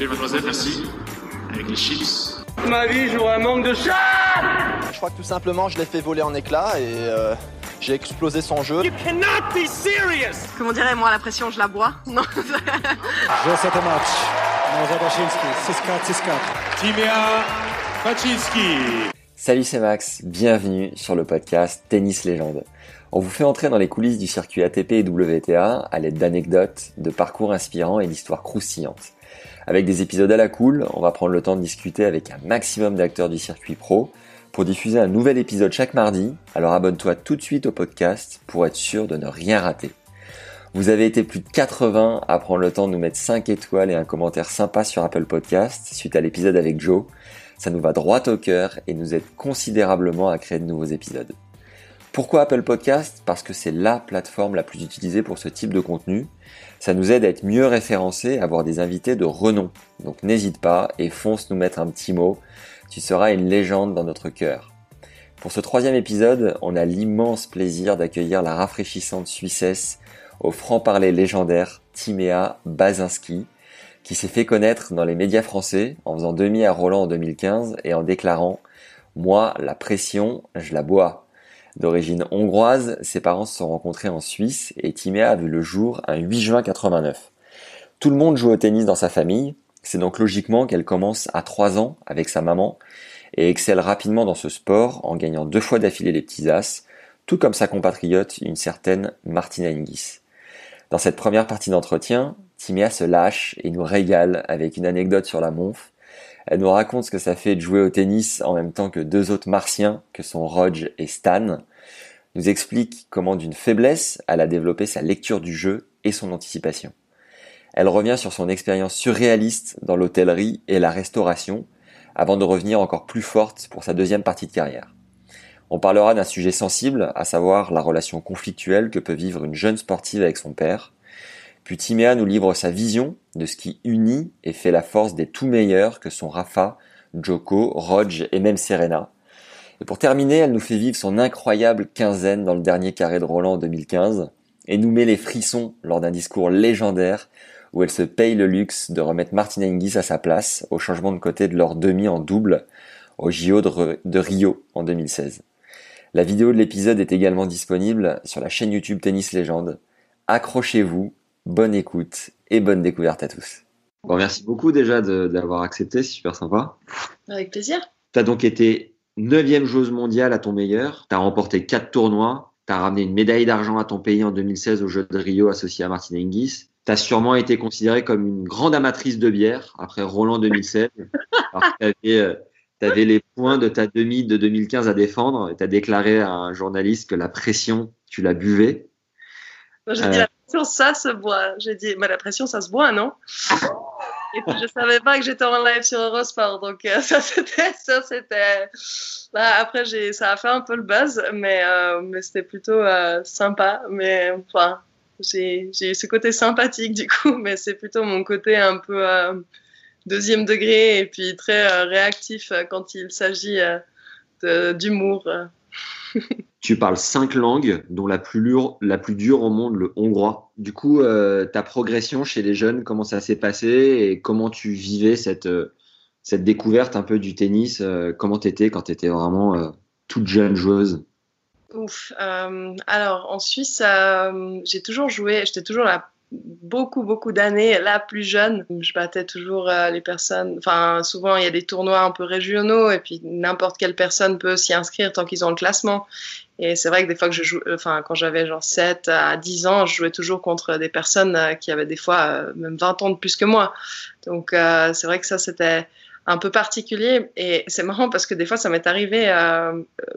Plaît, mademoiselle, merci. Avec les chips. Ma vie, j'aurais un manque de chat Je crois que tout simplement, je l'ai fait voler en éclats et euh, j'ai explosé son jeu. You cannot be serious Comment dirais moi la pression je la bois Non. Jeu 7 match. Daszyński. 6-4, 6-4. Timea Paczynski. Salut, c'est Max. Bienvenue sur le podcast Tennis Légende. On vous fait entrer dans les coulisses du circuit ATP et WTA à l'aide d'anecdotes, de parcours inspirants et d'histoires croustillantes. Avec des épisodes à la cool, on va prendre le temps de discuter avec un maximum d'acteurs du circuit pro pour diffuser un nouvel épisode chaque mardi. Alors abonne-toi tout de suite au podcast pour être sûr de ne rien rater. Vous avez été plus de 80 à prendre le temps de nous mettre 5 étoiles et un commentaire sympa sur Apple Podcast suite à l'épisode avec Joe. Ça nous va droit au cœur et nous aide considérablement à créer de nouveaux épisodes. Pourquoi Apple Podcast? Parce que c'est la plateforme la plus utilisée pour ce type de contenu. Ça nous aide à être mieux référencés, à avoir des invités de renom. Donc n'hésite pas et fonce nous mettre un petit mot. Tu seras une légende dans notre cœur. Pour ce troisième épisode, on a l'immense plaisir d'accueillir la rafraîchissante Suissesse au franc-parler légendaire Timéa Bazinski, qui s'est fait connaître dans les médias français en faisant demi à Roland en 2015 et en déclarant Moi, la pression, je la bois. D'origine hongroise, ses parents se sont rencontrés en Suisse et Timéa a vu le jour un 8 juin 89. Tout le monde joue au tennis dans sa famille, c'est donc logiquement qu'elle commence à 3 ans avec sa maman et excelle rapidement dans ce sport en gagnant deux fois d'affilée les petits as, tout comme sa compatriote, une certaine Martina Hingis. Dans cette première partie d'entretien, Timéa se lâche et nous régale avec une anecdote sur la monf. Elle nous raconte ce que ça fait de jouer au tennis en même temps que deux autres martiens que sont Rodge et Stan. Nous explique comment d'une faiblesse, elle a développé sa lecture du jeu et son anticipation. Elle revient sur son expérience surréaliste dans l'hôtellerie et la restauration, avant de revenir encore plus forte pour sa deuxième partie de carrière. On parlera d'un sujet sensible, à savoir la relation conflictuelle que peut vivre une jeune sportive avec son père. Puis Timéa nous livre sa vision de ce qui unit et fait la force des tout meilleurs que sont Rafa, Joko, Rodge et même Serena. Et pour terminer, elle nous fait vivre son incroyable quinzaine dans le dernier carré de Roland en 2015 et nous met les frissons lors d'un discours légendaire où elle se paye le luxe de remettre Martina Hingis à sa place au changement de côté de leur demi en double au JO de, Rio en 2016. La vidéo de l'épisode est également disponible sur la chaîne YouTube Tennis Légende. Accrochez-vous, bonne écoute et bonne découverte à tous. Bon, merci beaucoup déjà d'avoir accepté, c'est super sympa. Avec plaisir. Tu as donc été 9 joueuse mondiale à ton meilleur, tu as remporté 4 tournois, tu as ramené une médaille d'argent à ton pays en 2016 aux Jeux de Rio associé à Martina Hingis. Tu as sûrement été considérée comme une grande amatrice de bière après Roland 2016. tu avais les points de ta demi de 2015 à défendre et tu as déclaré à un journaliste que la pression, tu la buvais. J'ai dit la pression, ça se boit. J'ai dit, mais la pression, ça se boit, non? Et puis je savais pas que j'étais en live sur Eurosport, donc euh, ça c'était, ça c'était. Bah, après j'ai, ça a fait un peu le buzz, mais euh, c'était plutôt euh, sympa. Mais enfin, j'ai j'ai ce côté sympathique du coup, mais c'est plutôt mon côté un peu deuxième degré et puis très réactif quand il s'agit d'humour. tu parles cinq langues, dont la plus, dure, la plus dure au monde, le hongrois. Du coup, ta progression chez les jeunes, comment ça s'est passé et comment tu vivais cette, cette découverte un peu du tennis Comment tu étais quand tu étais vraiment toute jeune joueuse? Ouf. alors, en Suisse, j'ai toujours joué, j'étais toujours la beaucoup, beaucoup d'années, la plus jeune, je battais toujours euh, les personnes. Enfin, souvent, il y a des tournois un peu régionaux et puis n'importe quelle personne peut s'y inscrire tant qu'ils ont le classement. Et c'est vrai que des fois que je joue, enfin, quand j'avais genre 7 à 10 ans, je jouais toujours contre des personnes euh, qui avaient des fois euh, même 20 ans de plus que moi. Donc, c'est vrai que ça, c'était un peu particulier. Et c'est marrant parce que des fois, ça m'est arrivé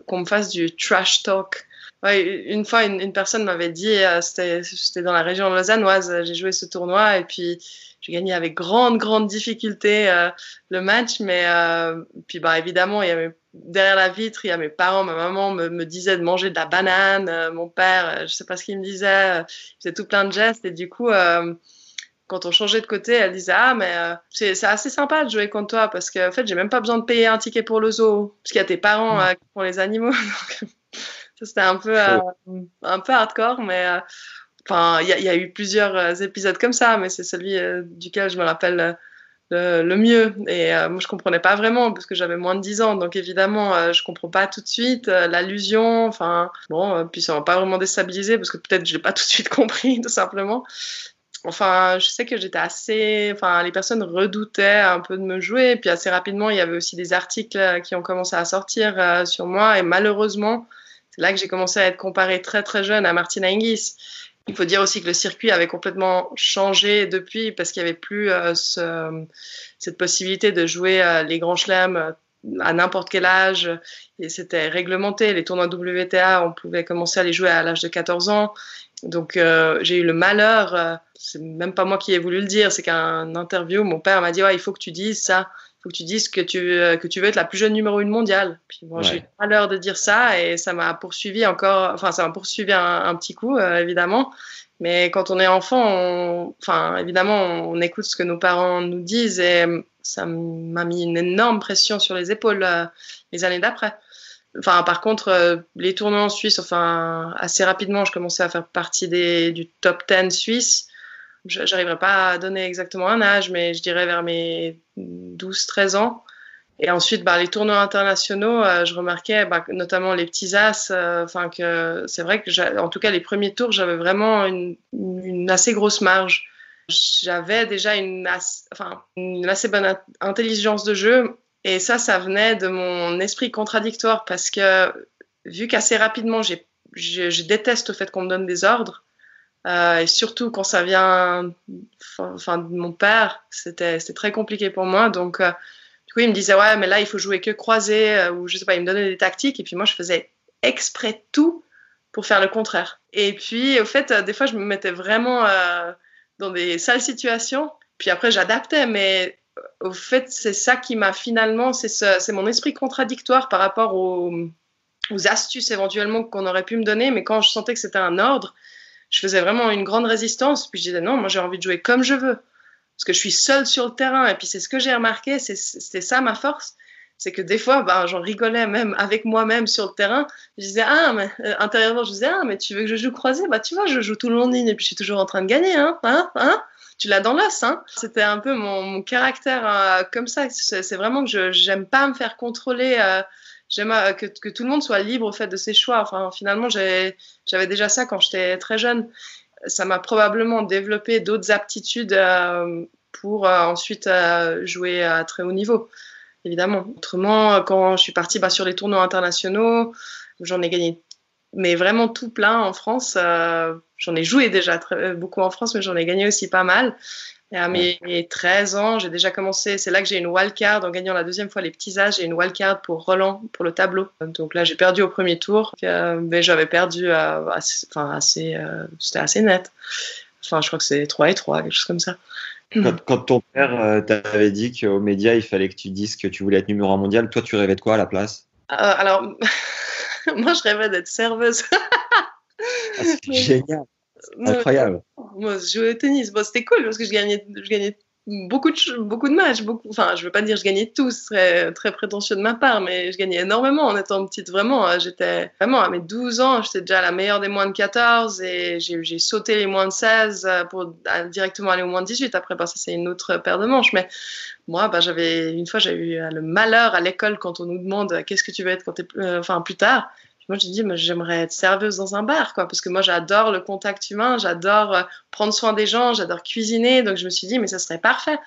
qu'on me fasse du trash talk Ouais, une fois, une, une personne m'avait dit, euh, c'était dans la région lausannoise, j'ai joué ce tournoi et puis j'ai gagné avec grande, grande difficulté euh, le match. Mais euh, puis, bah, évidemment, il y avait, derrière la vitre, il y a mes parents, ma maman me, me disait de manger de la banane. euh, mon père, euh, je sais pas ce qu'il me disait, euh, il faisait tout plein de gestes. Et du coup, euh, quand on changeait de côté, elle disait Ah, mais euh, c'est assez sympa de jouer contre toi parce qu'en fait, j'ai même pas besoin de payer un ticket pour le zoo. Parce qu'il y a tes parents euh, qui font les animaux. Donc, c'était un peu, euh, un peu hardcore, mais. euh, Enfin, il y, a- il y a eu plusieurs euh, épisodes comme ça, mais c'est celui duquel je me rappelle le, le mieux. Et euh, moi, je comprenais pas vraiment parce que j'avais moins de 10 ans, donc évidemment, euh, je comprends pas tout de suite euh, l'allusion. Enfin, bon, puis ça m'a pas vraiment déstabilisé parce que peut-être je l'ai pas tout de suite compris, tout simplement. Enfin, je sais que j'étais assez. Enfin, les personnes redoutaient un peu de me jouer. Puis assez rapidement, il y avait aussi des articles qui ont commencé à sortir sur moi. Et malheureusement, c'est là que j'ai commencé à être comparée très très jeune à Martina Hingis. Il faut dire aussi que le circuit avait complètement changé depuis parce qu'il n'y avait plus euh, ce- cette possibilité de jouer euh, les grands chelems euh, à n'importe quel âge et c'était réglementé. Les tournois WTA, on pouvait commencer à les jouer à l'âge de 14 ans. Donc j'ai eu le malheur, c'est même pas moi qui ai voulu le dire, c'est qu'un interview, mon père m'a dit il faut que tu dises ça, faut que tu dises que tu, euh, que tu veux être la plus jeune numéro une mondiale. Puis bon, Ouais. j'ai eu malheur de dire ça et ça m'a poursuivi encore, enfin ça m'a poursuivi un, un petit coup euh, évidemment. Mais quand on est enfant, on- enfin évidemment on écoute ce que nos parents nous disent et ça m'a mis une énorme pression sur les épaules euh, les années d'après. Enfin, par contre, euh, les tournois en Suisse, enfin, assez rapidement, je commençais à faire partie des, du top 10 suisse. J'arriverai pas à donner exactement un âge, mais je dirais vers mes 12-13 ans. Et ensuite, bah, les tournois internationaux, euh, je remarquais, bah, notamment les petits as, euh, que c'est vrai que, en tout cas, les premiers tours, j'avais vraiment une, assez grosse marge. J'avais déjà une, as- une assez bonne in- intelligence de jeu, et ça, ça venait de mon esprit contradictoire parce que vu qu'assez rapidement, je déteste le fait qu'on me donne des ordres, euh, et surtout quand ça vient enfin, de mon père, c'était, très compliqué pour moi. Donc, euh, du coup, il me disait, ouais, mais là, il faut jouer que croisé, euh, ou je sais pas, il me donnait des tactiques, et puis moi, je faisais exprès tout pour faire le contraire. Et puis, au fait, euh, des fois, je me mettais vraiment dans des sales situations, puis après, j'adaptais, mais au fait, c'est ça qui m'a finalement, c'est ce, mon esprit contradictoire par rapport aux astuces éventuellement qu'on aurait pu me donner, mais quand je sentais que c'était un ordre, je faisais vraiment une grande résistance, puis je disais non, moi j'ai envie de jouer comme je veux, parce que je suis seule sur le terrain, et puis c'est ce que j'ai remarqué, c'était ça ma force, c'est que des fois, ben, j'en rigolais même avec moi-même sur le terrain, je disais ah, mais euh, intérieurement, je disais ah, mais tu veux que je joue croisé, bah tu vois, je joue tout le long de ligne, et puis je suis toujours en train de gagner, hein, hein, hein tu l'as dans l'os, hein. C'était un peu mon, caractère euh, comme ça. C'est vraiment que je j'aime pas me faire contrôler. euh, J'aime euh, que, que tout le monde soit libre au fait de ses choix. Enfin, finalement, j'avais déjà ça quand j'étais très jeune. Ça m'a probablement développé d'autres aptitudes euh, pour euh, ensuite jouer à très haut niveau, évidemment. Autrement, quand je suis partie bah, sur les tournois internationaux, j'en ai gagné, mais vraiment tout plein en France. j'en ai joué déjà beaucoup en France, mais j'en ai gagné aussi pas mal. Et à mes 13 ans, j'ai déjà commencé. C'est là que j'ai une wildcard en gagnant la deuxième fois les petits âges. J'ai une wildcard pour Roland pour le tableau. Donc là, j'ai perdu au premier tour, euh, mais j'avais perdu assez, enfin assez, euh, c'était assez net. Enfin, je crois que c'est 3 et 3, quelque chose comme ça. Quand, quand ton père euh, t'avait dit qu'aux médias, il fallait que tu dises que tu voulais être numéro un mondial, toi, tu rêvais de quoi à la place? Alors, moi, je rêvais d'être serveuse. Ah, C'est génial, incroyable. Moi, je jouais au tennis. Bon, c'était cool parce que je gagnais, je gagnais beaucoup de, beaucoup de matchs. Beaucoup, enfin, je veux pas dire je gagnais tous, ce serait très prétentieux de ma part, mais je gagnais énormément en étant petite. Vraiment, euh, j'étais vraiment à mes 12 ans, j'étais déjà la meilleure des moins de 14 et j'ai sauté les moins de 16 euh, pour directement aller aux moins de 18. Après, bah, ça, c'est une autre paire de manches. Mais moi, bah, j'avais une fois, j'ai eu euh, le malheur à l'école quand on nous demande euh, qu'est-ce que tu veux être quand euh, enfin, plus tard? Moi, j'ai dit, j'aimerais être serveuse dans un bar, parce que moi, j'adore le contact humain, j'adore euh, prendre soin des gens, j'adore cuisiner. Donc, je me suis dit, mais ça serait parfait.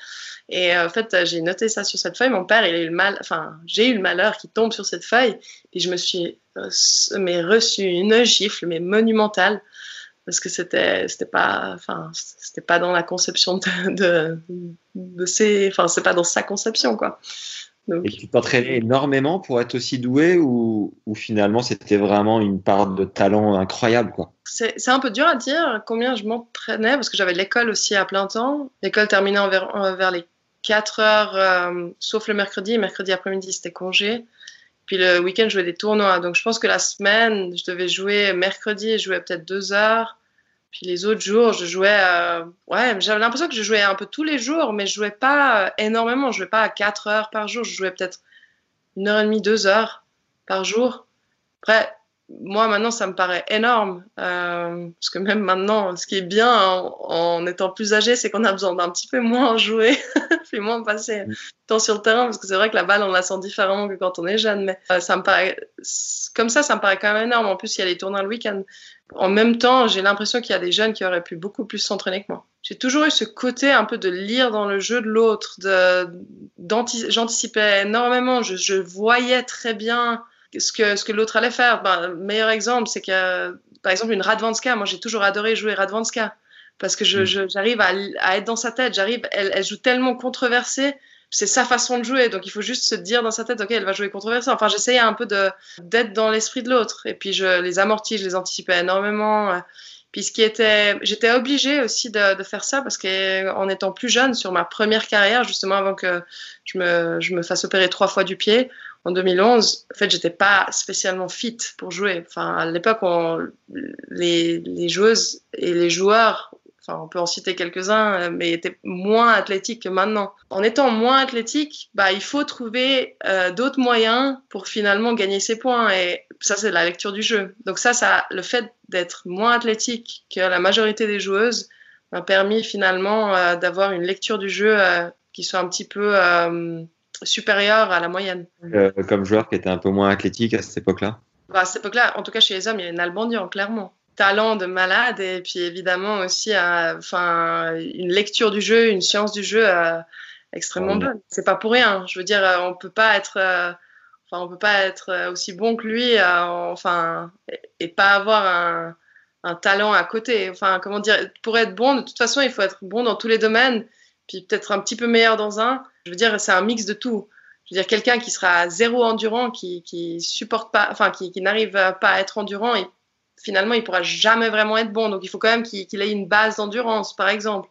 Et euh, en fait, euh, j'ai noté ça sur cette feuille. Mon père, il a eu le mal, enfin, j'ai eu le malheur qui tombe sur cette feuille. Et je me suis mais reçu une gifle, mais monumentale, parce que c'était, c'était pas, enfin, c'était pas dans la conception de, de, de enfin, c'est pas dans sa conception, quoi. Donc, Et tu t'entraînais énormément pour être aussi doué ou, ou finalement c'était vraiment une part de talent incroyable quoi? C'est c'est un peu dur à dire combien je m'entraînais parce que j'avais l'école aussi à plein temps. L'école terminait en vers, en- vers les 4 heures, euh, sauf le mercredi. Mercredi après-midi, c'était congé. Puis le week-end, je jouais des tournois. Donc je pense que la semaine, je devais jouer mercredi, je jouais peut-être 2 heures. Puis les autres jours, je jouais. euh, ouais, j'avais l'impression que je jouais un peu tous les jours, mais je jouais pas euh, énormément. Je jouais pas à 4 heures par jour. Je jouais peut-être une heure et demie, deux heures par jour. Après, moi, maintenant, ça me paraît énorme. euh, parce que même maintenant, ce qui est bien en, en étant plus âgé, c'est qu'on a besoin d'un petit peu moins jouer, puis moins passer Mm. temps sur le terrain, parce que c'est vrai que la balle, on la sent différemment que quand on est jeune. Mais euh, ça me paraît, comme ça, ça me paraît quand même énorme. En plus, il y a les tournois le week-end. En même temps, j'ai l'impression qu'il y a des jeunes qui auraient pu beaucoup plus s'entraîner que moi. J'ai toujours eu ce côté un peu de lire dans le jeu de l'autre, de, j'anticipais énormément, je, je voyais très bien ce que, ce que l'autre allait faire. Ben, le meilleur exemple, c'est que, par exemple, une Radvanska, moi j'ai toujours adoré jouer Radvanska, parce que je, Mm. je- j'arrive à, à être dans sa tête, j'arrive, elle, elle joue tellement controversée, c'est sa façon de jouer, donc il faut juste se dire dans sa tête, ok, elle va jouer controversée. Enfin, j'essayais un peu d'être dans l'esprit de l'autre, et puis je les amortis, je les anticipais énormément. Puis ce qui était, j'étais obligée aussi de, de faire ça parce qu'en étant plus jeune, sur ma première carrière, justement avant que je me, je me fasse opérer trois fois du pied, en 2011, en fait, j'étais pas spécialement fit pour jouer. Enfin, à l'époque, les, les joueuses et les joueurs, enfin, on peut en citer quelques-uns, mais étaient moins athlétiques que maintenant. En étant moins athlétique, bah, il faut trouver euh, d'autres moyens pour finalement gagner ses points. Et ça, c'est la lecture du jeu. Donc ça, ça, le fait d'être moins athlétique que la majorité des joueuses m'a permis finalement euh, d'avoir une lecture du jeu euh, qui soit un petit peu supérieure à la moyenne. Euh, comme joueur qui était un peu moins athlétique à cette époque-là Bah, à cette époque-là, en tout cas chez les hommes, il y a une Albandian, clairement. Talent de malade et puis évidemment aussi euh, enfin, une lecture du jeu, une science du jeu euh, extrêmement Ouais. bonne. C'est pas pour rien. Je veux dire, on peut pas être, enfin, on peut pas être aussi bon que lui, enfin, et, et pas avoir un, un talent à côté. Enfin, comment dire, pour être bon, de toute façon, il faut être bon dans tous les domaines, puis peut-être un petit peu meilleur dans un. Je veux dire, c'est un mix de tout. Je veux dire, quelqu'un qui sera zéro endurant, qui, qui supporte pas, enfin, qui, qui n'arrive pas à être endurant, et finalement, il pourra jamais vraiment être bon. Donc, il faut quand même qu'il qu'il ait une base d'endurance, par exemple,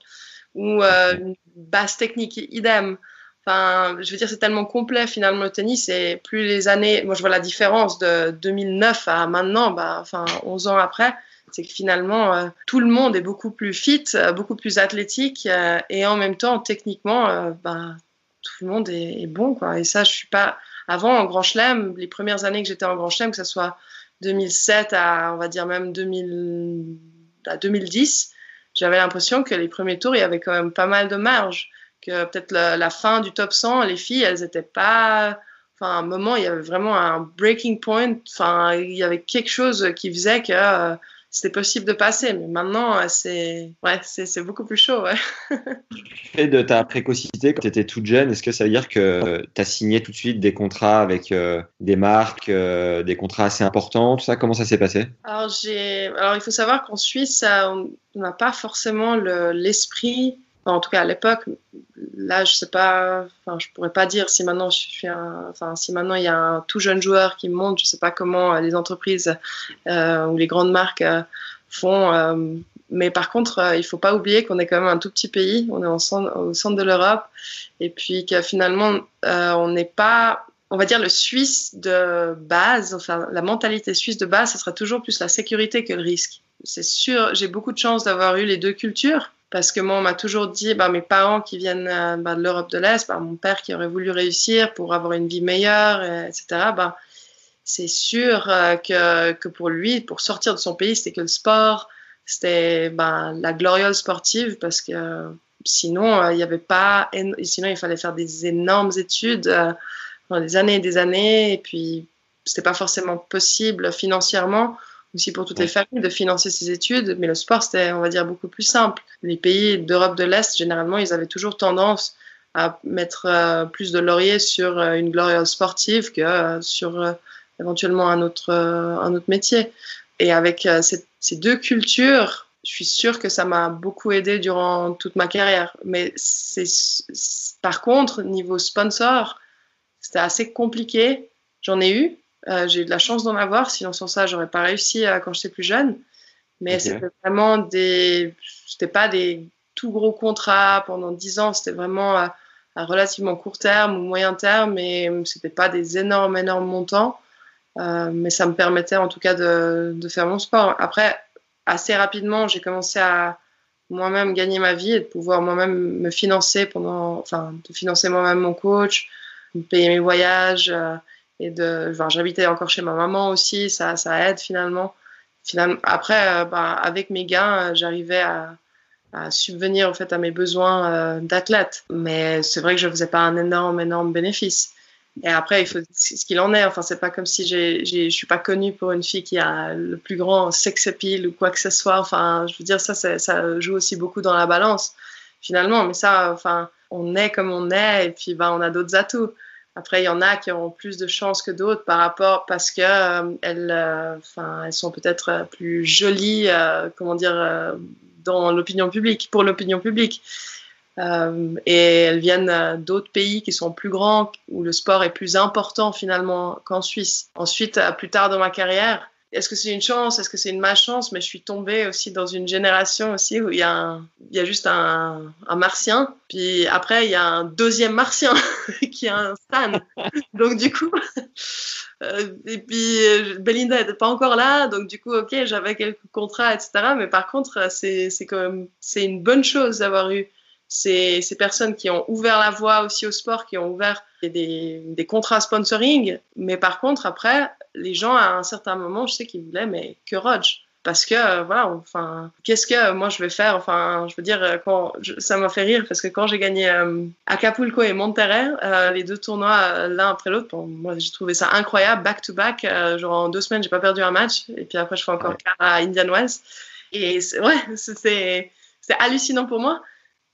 ou euh, une base technique, idem. Enfin, je veux dire, c'est tellement complet finalement le tennis et plus les années, moi je vois la différence de 2009 à maintenant, bah, enfin 11 ans après, c'est que finalement euh, tout le monde est beaucoup plus fit, euh, beaucoup plus athlétique euh, et en même temps techniquement, euh, bah, tout le monde est, bon quoi. Et ça, je suis pas avant en Grand Chelem, les premières années que j'étais en Grand Chelem, que ce soit 2007 à on va dire même 2000, à 2010, j'avais l'impression que les premiers tours il y avait quand même pas mal de marge que peut-être la, fin du top 100, les filles, elles étaient pas. Enfin, à un moment, il y avait vraiment un breaking point. Enfin, il y avait quelque chose qui faisait que c'était possible de passer. Mais maintenant, euh, c'est ouais, c'est beaucoup plus chaud. Ouais. Et de ta précocité quand tu étais toute jeune, est-ce que ça veut dire que tu as signé tout de suite des contrats avec euh, des marques, euh, des contrats assez importants, tout ça? Comment ça s'est passé? Alors, j'ai. Alors, il faut savoir qu'en Suisse, ça, on n'a pas forcément le- l'esprit. En tout cas, à l'époque, là, je sais pas. Enfin, je pourrais pas dire si maintenant si maintenant il y a un tout jeune joueur qui monte, je sais pas comment euh, les entreprises euh, ou les grandes marques euh, font. mais par contre, il faut pas oublier qu'on est quand même un tout petit pays. On est au centre de l'Europe, et puis que finalement, on n'est pas on va dire le Suisse de base, enfin la mentalité suisse de base, ce sera toujours plus la sécurité que le risque. C'est sûr, j'ai beaucoup de chance d'avoir eu les deux cultures parce que moi on m'a toujours dit, bah, mes parents qui viennent euh, bah, de l'Europe de l'Est, bah, mon père qui aurait voulu réussir pour avoir une vie meilleure, euh, etc. Bah, c'est sûr euh, que, que pour lui, pour sortir de son pays, c'était que le sport, c'était bah, la gloriole sportive parce que sinon il y avait pas, sinon il fallait faire des énormes études. pendant des années et des années, et puis c'était pas forcément possible financièrement, aussi pour toutes les familles, de financer ces études, mais le sport, c'était, on va dire, beaucoup plus simple. Les pays d'Europe de l'Est, généralement, ils avaient toujours tendance à mettre euh, plus de laurier sur euh, une gloriole sportive que euh, sur éventuellement un autre, un autre métier. Et avec ces, deux cultures, je suis sûre que ça m'a beaucoup aidé durant toute ma carrière. Mais c'est- par contre, niveau sponsor, c'était assez compliqué. J'en ai eu. Euh, j'ai eu de la chance d'en avoir. Sinon, sans ça, j'aurais pas réussi euh, quand j'étais plus jeune. Mais c'était vraiment des. C'était pas des tout gros contrats pendant 10 ans. C'était vraiment à, relativement court terme ou moyen terme. Et c'était pas des énormes, énormes montants. Euh, mais ça me permettait en tout cas de, de faire mon sport. Après, assez rapidement, j'ai commencé à moi-même gagner ma vie et de pouvoir moi-même me financer pendant, enfin, de financer moi-même mon coach, de payer mes voyages euh, et de, enfin, j'habitais encore chez ma maman aussi, ça, ça aide finalement. finalement après, euh, bah, avec mes gains, euh, j'arrivais à, subvenir en fait à mes besoins d'athlète, mais c'est vrai que je faisais pas un énorme, énorme bénéfice. Et après, il faut ce qu'il en est. Enfin, c'est pas comme si je suis pas connue pour une fille qui a le plus grand sex appeal ou quoi que ce soit. Enfin, je veux dire, ça, ça joue aussi beaucoup dans la balance, finalement. Mais ça, enfin, on est comme on est et puis ben, on a d'autres atouts. Après, il y en a qui ont plus de chances que d'autres par rapport parce que euh, elles, euh, elles sont peut-être plus jolies, euh, comment dire, dans l'opinion publique, pour l'opinion publique. Euh, et elles viennent euh, d'autres pays qui sont plus grands, où le sport est plus important finalement qu'en Suisse. Ensuite, euh, plus tard dans ma carrière, est-ce que c'est une chance, est-ce que c'est une malchance Mais je suis tombée aussi dans une génération aussi où il y a, il y a juste un, un, martien, puis après il y a un deuxième martien qui est un Stan. donc du coup, euh, et puis Belinda n'était pas encore là, donc du coup, ok, j'avais quelques contrats, etc. Mais par contre, c'est quand même c'est une bonne chose d'avoir eu ces, ces, personnes qui ont ouvert la voie aussi au sport, qui ont ouvert des, des, contrats sponsoring. Mais par contre, après, les gens, à un certain moment, je sais qu'ils voulaient, mais que Rodge parce que euh, voilà enfin qu'est-ce que moi je vais faire? Enfin je veux dire euh, ça m'a fait rire parce que quand j'ai gagné euh, Acapulco et Monterrey les deux tournois l'un après l'autre moi j'ai trouvé ça incroyable back to back genre en deux semaines j'ai pas perdu un match et puis après je fais encore ouais. à Indian Wells et ouais c'était c'est hallucinant pour moi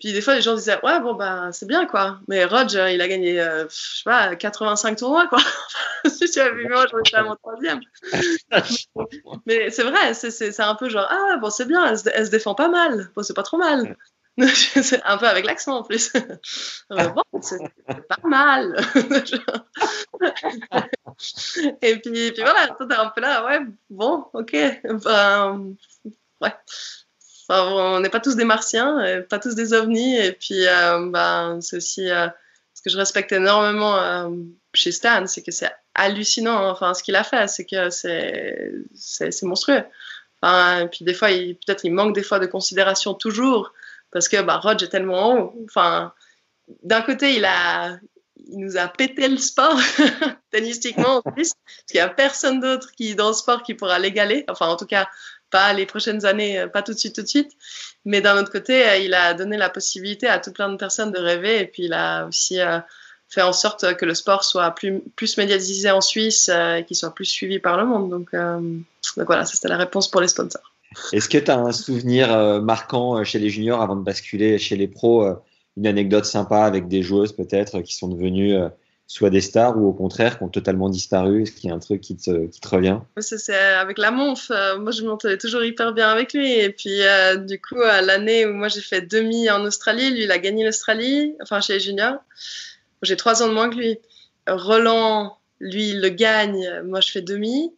puis des fois, les gens disaient, ouais, bon, bah, c'est bien, quoi. Mais Roger, il a gagné, euh, je sais pas, 85 tournois, quoi. si tu avais vu moi, j'en étais à mon troisième. Mais c'est vrai, c'est un peu genre, ah, bon, c'est bien, elle se, elle se, défend pas mal. Bon, c'est pas trop mal. c'est un peu avec l'accent en plus. bon, c'est pas mal. et puis, puis voilà, t'es un peu là, ouais, bon, ok. Ben, ouais on n'est pas tous des martiens, pas tous des ovnis. Et puis, euh, ben, c'est aussi euh, ce que je respecte énormément euh, chez Stan, c'est que c'est hallucinant. Hein. Enfin, ce qu'il a fait, c'est que c'est, monstrueux. Et puis des fois, peut-être il manque des fois de considération toujours parce que Rodge est tellement haut. Enfin, d'un côté, il a, il nous a pété le sport tennistiquement en plus, parce qu'il n'y a personne d'autre qui dans le sport qui pourra l'égaler. Enfin, en tout cas, pas les prochaines années, euh, pas tout de suite, tout de suite. Mais d'un autre côté, euh, il a donné la possibilité à tout plein de personnes de rêver et puis il a aussi euh, fait en sorte que le sport soit plus, plus médiatisé en Suisse et qu'il soit plus suivi par le monde. Donc, voilà, c'était la réponse pour les sponsors. Est-ce que tu as un souvenir marquant chez les juniors avant de basculer chez les pros Une anecdote sympa avec des joueuses peut-être qui sont devenues soit des stars ou au contraire qui ont totalement disparu Est-ce qu'il y a un truc qui te, revient? C'est avec la Monf. Euh, moi, je m'entendais toujours hyper bien avec lui. Et puis, euh, du coup, l'année où moi j'ai fait demi en Australie, lui, il a gagné l'Australie, enfin chez les juniors. J'ai trois ans de moins que lui. Roland, lui, il le gagne. Moi, je fais demi.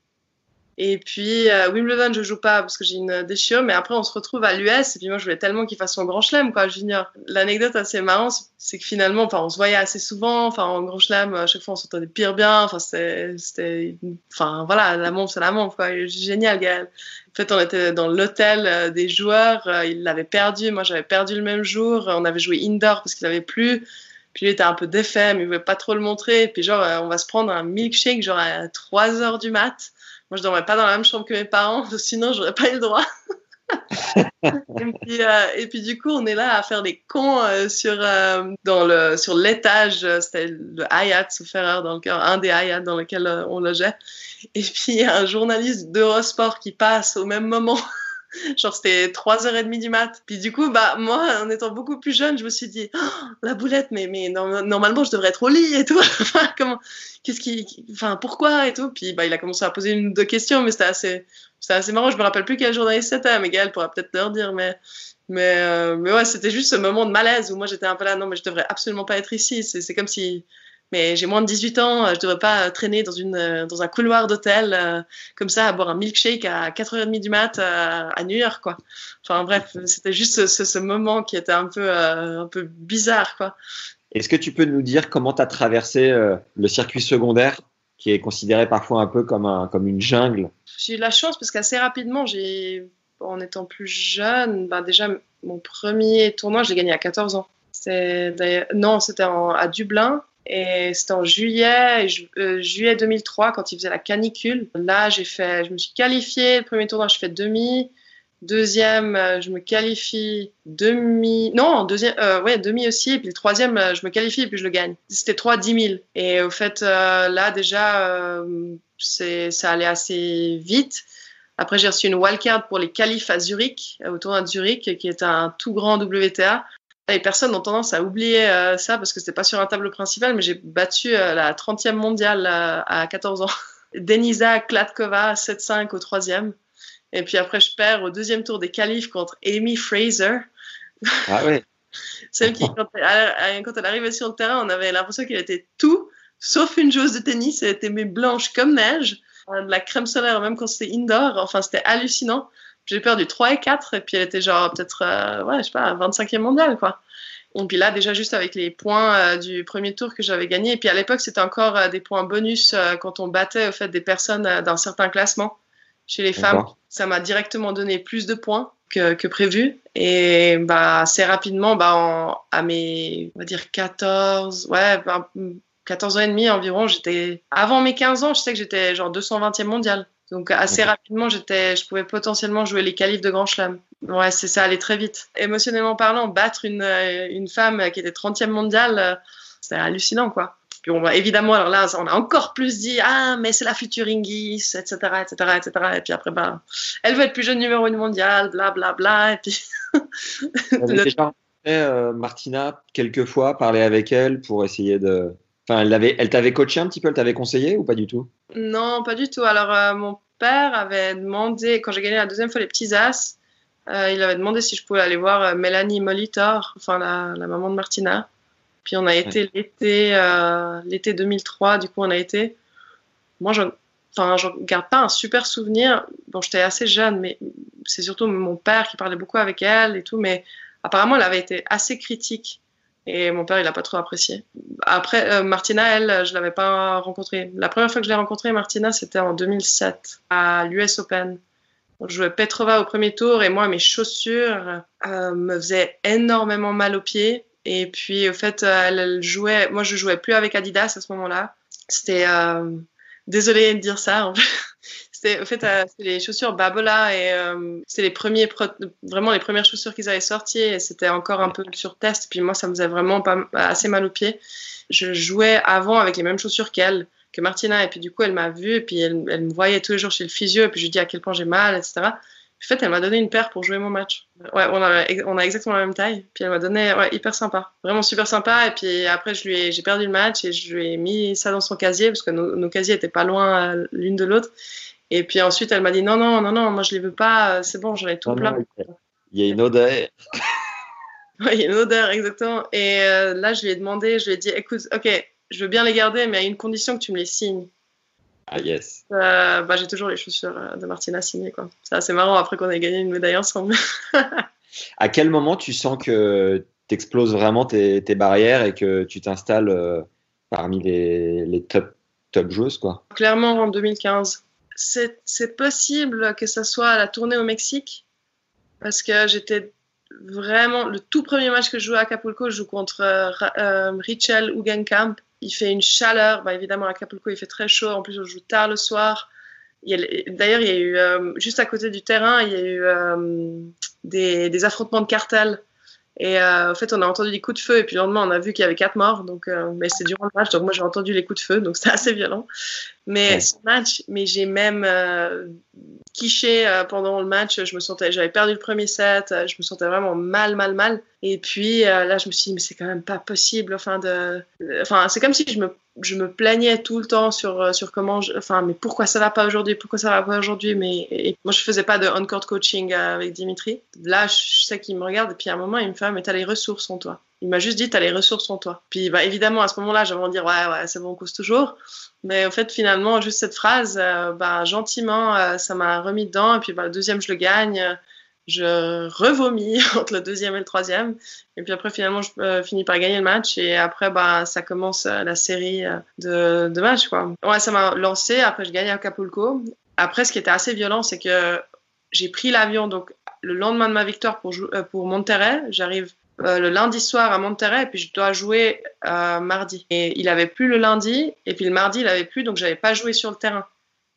Et puis euh, Wimbledon, je joue pas parce que j'ai une déchirure, mais après on se retrouve à l'US et puis moi je voulais tellement qu'il fasse son grand chelem quoi, junior. L'anecdote assez marrante, c'est que finalement, enfin on se voyait assez souvent, enfin en grand chelem, à chaque fois on s'entendait pire bien, enfin c'était, enfin voilà, la montre c'est la montre quoi, génial Gaël. En fait on était dans l'hôtel euh, des joueurs, euh, il l'avait perdu, moi j'avais perdu le même jour, on avait joué indoor parce qu'il avait plus. Puis il était un peu défait, mais il voulait pas trop le montrer. Puis genre, on va se prendre un milkshake genre à 3 heures du mat. Moi, je dormais pas dans la même chambre que mes parents, sinon j'aurais pas eu le droit. et, puis, euh, et, puis, du coup, on est là à faire des cons euh, sur euh, dans le sur l'étage. C'était le Hayat sous Ferrer, dans le un des Hayat dans lequel on logeait. Et puis il y a un journaliste d'Eurosport qui passe au même moment. Genre, c'était 3h30 du mat. Puis du coup, bah, moi, en étant beaucoup plus jeune, je me suis dit, oh, la boulette, mais, mais normalement, je devrais être au lit et tout. comment, qu'est-ce qui, enfin, pourquoi et tout. Puis, bah, il a commencé à poser une ou deux questions, mais c'était assez, c'était assez marrant. Je me rappelle plus quel journaliste c'était, mais Gaël pourra peut-être leur dire, mais, mais, euh, mais ouais, c'était juste ce moment de malaise où moi, j'étais un peu là, non, mais je devrais absolument pas être ici. C'est, c'est comme si, Mais j'ai moins de 18 ans, je ne devrais pas traîner dans, une, dans un couloir d'hôtel comme ça, à boire un milkshake à 4h30 du mat à New York, quoi. Enfin bref, c'était juste ce, ce, moment qui était un peu, un peu bizarre, quoi. Est-ce que tu peux nous dire comment tu as traversé le circuit secondaire qui est considéré parfois un peu comme, un, comme une jungle? J'ai eu la chance parce qu'assez rapidement, j'ai, en étant plus jeune, bah déjà mon premier tournoi, je l'ai gagné à 14 ans. Non, c'était à Dublin et c'était en juillet, euh, juillet 2003 quand il faisait la canicule. Là, j'ai fait, je me suis qualifiée. Le premier tournoi, je fais demi. Deuxième, euh, je me qualifie demi. Non, deuxième, euh, ouais, demi aussi. Et puis le troisième, euh, je me qualifie et puis je le gagne. C'était 3 10 000. Et au fait, là, déjà, ça allait assez vite. Après, j'ai reçu une wildcard pour les qualifs à Zurich, au tournoi de Zurich, qui est un tout grand WTA. Les personnes ont tendance à oublier ça parce que c'était pas sur un tableau principal, mais j'ai battu la 30e mondiale à 14 ans. Denisa Klatkova, 7-5 au troisième. Et puis après, je perds au deuxième tour des qualifs contre Amy Fraser. Ah ouais. Celle qui, quand elle, quand elle arrivait sur le terrain, on avait l'impression qu'elle était tout, sauf une joueuse de tennis. Elle était mais blanche comme neige, euh, de la crème solaire, même quand c'était indoor. Enfin, c'était hallucinant. J'ai perdu 3 et 4, et puis elle était genre peut-être, euh, ouais, je sais pas, 25e mondiale, quoi. Et puis là, déjà, juste avec les points euh, du premier tour que j'avais gagné. Et puis à l'époque, c'était encore des points bonus quand on battait au fait des personnes d'un certain classement chez les femmes. Ça m'a directement donné plus de points que, que prévu. Et bah, assez rapidement, bah, à mes, on va dire 14, ouais, 14 ans et demi environ, j'étais, avant mes 15 ans, je sais que j'étais genre 220e mondial. Donc assez rapidement, j'étais, je pouvais potentiellement jouer les qualifs de Grand Chelem. Ouais, c'est ça, allait très vite. Émotionnellement parlant, battre une, une femme qui était 30e mondiale, c'est hallucinant, quoi. Puis on évidemment, alors là, on a encore plus dit ah mais c'est la future Ingis, etc., etc., etc. Et puis après, ben, elle veut être plus jeune numéro une mondiale, bla bla bla. Et puis. déjà euh, Martina quelques fois, parler avec elle pour essayer de. Enfin, elle avait, elle t'avait coaché un petit peu, elle t'avait conseillé ou pas du tout? Non, pas du tout. Alors euh, mon père avait demandé quand j'ai gagné la deuxième fois les petits as. Euh, il avait demandé si je pouvais aller voir Mélanie Molitor, enfin la, la maman de Martina. Puis on a été l'été, euh, l'été 2003, du coup on a été. Moi, je, enfin, je garde pas un super souvenir. Bon, j'étais assez jeune, mais c'est surtout mon père qui parlait beaucoup avec elle et tout. Mais apparemment, elle avait été assez critique. Et mon père, il a pas trop apprécié. Après, euh, Martina, elle, je l'avais pas rencontrée. La première fois que je l'ai rencontrée, Martina, c'était en 2007 à l'US Open. Je jouais Petrova au premier tour et moi, mes chaussures euh, me faisaient énormément mal aux pieds. Et puis, au fait, euh, elle, jouait. Moi, je jouais plus avec Adidas à ce moment-là. C'était. Euh, désolée de dire ça. C'était, au fait, euh, c'était les chaussures Babola et euh, c'était les premiers, vraiment les premières chaussures qu'ils avaient sorties c'était encore un peu sur test. Puis moi, ça me faisait vraiment pas, assez mal aux pieds. Je jouais avant avec les mêmes chaussures qu'elle, que Martina. Et puis, du coup, elle m'a vue et puis elle, me voyait tous les jours chez le physio et puis je lui dis à quel point j'ai mal, etc. En fait, elle m'a donné une paire pour jouer mon match. Ouais, on a, on a exactement la même taille. Puis elle m'a donné, ouais, hyper sympa. Vraiment super sympa. Et puis après, je lui ai, j'ai perdu le match et je lui ai mis ça dans son casier parce que nos, nos casiers étaient pas loin euh, l'une de l'autre. Et puis ensuite, elle m'a dit non, non, non, non, moi je les veux pas. Euh, c'est bon, j'en ai tout plein. il y a une odeur. oui, il y a une odeur, exactement. Et euh, là, je lui ai demandé, je lui ai dit, écoute, ok, je veux bien les garder, mais à une condition que tu me les signes. Ah yes. Euh, bah, j'ai toujours les chaussures de Martina signées. Quoi. C'est assez marrant après qu'on ait gagné une médaille ensemble. à quel moment tu sens que tu exploses vraiment tes, tes, barrières et que tu t'installes euh, parmi les, les, top, top joueuses quoi? Clairement en 2015. C'est possible que ça soit à la tournée au Mexique parce que j'étais vraiment le tout premier match que je joue à Acapulco, je joue contre euh, Richel Ugenkamp il fait une chaleur. Bah, évidemment, à Acapulco, il fait très chaud. En plus, on joue tard le soir. D'ailleurs, il y a eu, euh, juste à côté du terrain, il y a eu euh, des, affrontements de cartels. Et euh, en fait, on a entendu des coups de feu. Et puis le lendemain, on a vu qu'il y avait quatre morts. Donc, euh, mais c'était durant le match. Donc, moi, j'ai entendu les coups de feu. Donc, c'était assez violent. Mais ce match, mais j'ai même euh, quiché pendant le match. Je me sentais, j'avais perdu le premier set. Je me sentais vraiment mal, mal, mal. Et puis euh, là, je me suis dit, mais c'est quand même pas possible. Enfin, de... enfin c'est comme si je me, je me plaignais tout le temps sur, euh, sur comment. Je... Enfin, mais pourquoi ça va pas aujourd'hui Pourquoi ça va pas aujourd'hui Mais et moi, je faisais pas de on-court coaching avec Dimitri. Là, je sais qu'il me regarde et puis à un moment, il me fait, mais t'as les ressources en toi. Il m'a juste dit, tu as les ressources en toi. Puis bah, évidemment, à ce moment-là, j'avais envie de dire, ouais, ouais, c'est bon, on cause toujours. Mais en fait, finalement, juste cette phrase, euh, bah, gentiment, euh, ça m'a remis dedans. Et puis bah, le deuxième, je le gagne. Je revomis entre le deuxième et le troisième. Et puis après, finalement, je euh, finis par gagner le match. Et après, bah, ça commence la série de, de matchs. Quoi. Ouais, ça m'a lancé. Après, je gagne à Acapulco. Après, ce qui était assez violent, c'est que j'ai pris l'avion donc le lendemain de ma victoire pour, pour Monterrey. J'arrive euh, le lundi soir à Monterrey et puis je dois jouer euh, mardi. Et il avait plus le lundi et puis le mardi il avait plus donc j'avais pas joué sur le terrain.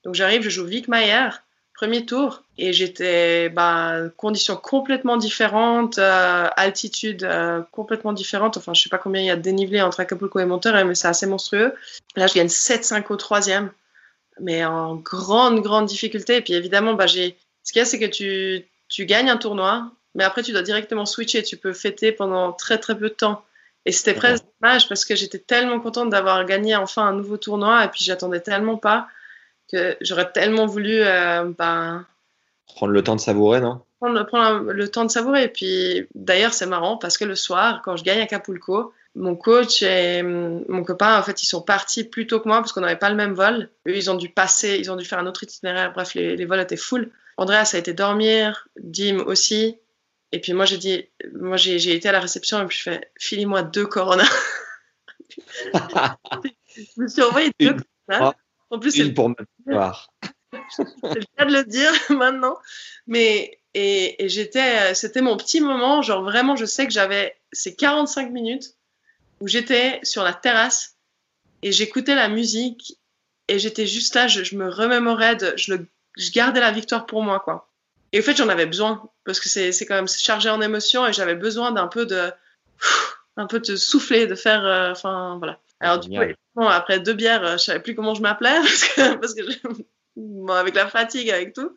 Donc j'arrive, je joue Vic Mayer, premier tour et j'étais bah, conditions complètement différentes, euh, altitude complètement différente. Enfin je sais pas combien il y a de dénivelé entre Acapulco et Monterrey mais c'est assez monstrueux. Là je gagne 7-5 au troisième mais en grande grande difficulté et puis évidemment bah, ce qu'il y a c'est que tu tu gagnes un tournoi mais après tu dois directement switcher, tu peux fêter pendant très très peu de temps. Et c'était presque dommage parce que j'étais tellement contente d'avoir gagné enfin un nouveau tournoi et puis j'attendais tellement pas que j'aurais tellement voulu euh, ben, prendre le temps de savourer, non? prendre, prendre, le temps de savourer. Et puis d'ailleurs, c'est marrant parce que le soir, quand je gagne à Capulco, mon coach et mon copain, en fait, ils sont partis plus tôt que moi parce qu'on n'avait pas le même vol. Eux, ils ont dû passer, ils ont dû faire un autre itinéraire. Bref, les, les vols étaient full. Andreas a été dormir, Dim aussi. Et puis moi, j'ai dit, moi, j'ai été à la réception et puis je fais, filez-moi deux Corona. je me suis envoyé deux Corona. En plus, c'est pour me voir. c'est le cas de le dire maintenant. Mais, et, et j'étais, c'était mon petit moment. Genre vraiment, je sais que j'avais ces 45 minutes où j'étais sur la terrasse et j'écoutais la musique et j'étais juste là, je, je me remémorais, de, je, le, je gardais la victoire pour moi, quoi. Et en fait, j'en avais besoin parce que c'est quand même chargé en émotions et j'avais besoin d'un peu de un peu de souffler, de faire, euh, enfin voilà. Alors du coup, après deux bières, euh, je savais plus comment je m'appelais parce que, parce que bon, avec la fatigue, avec tout.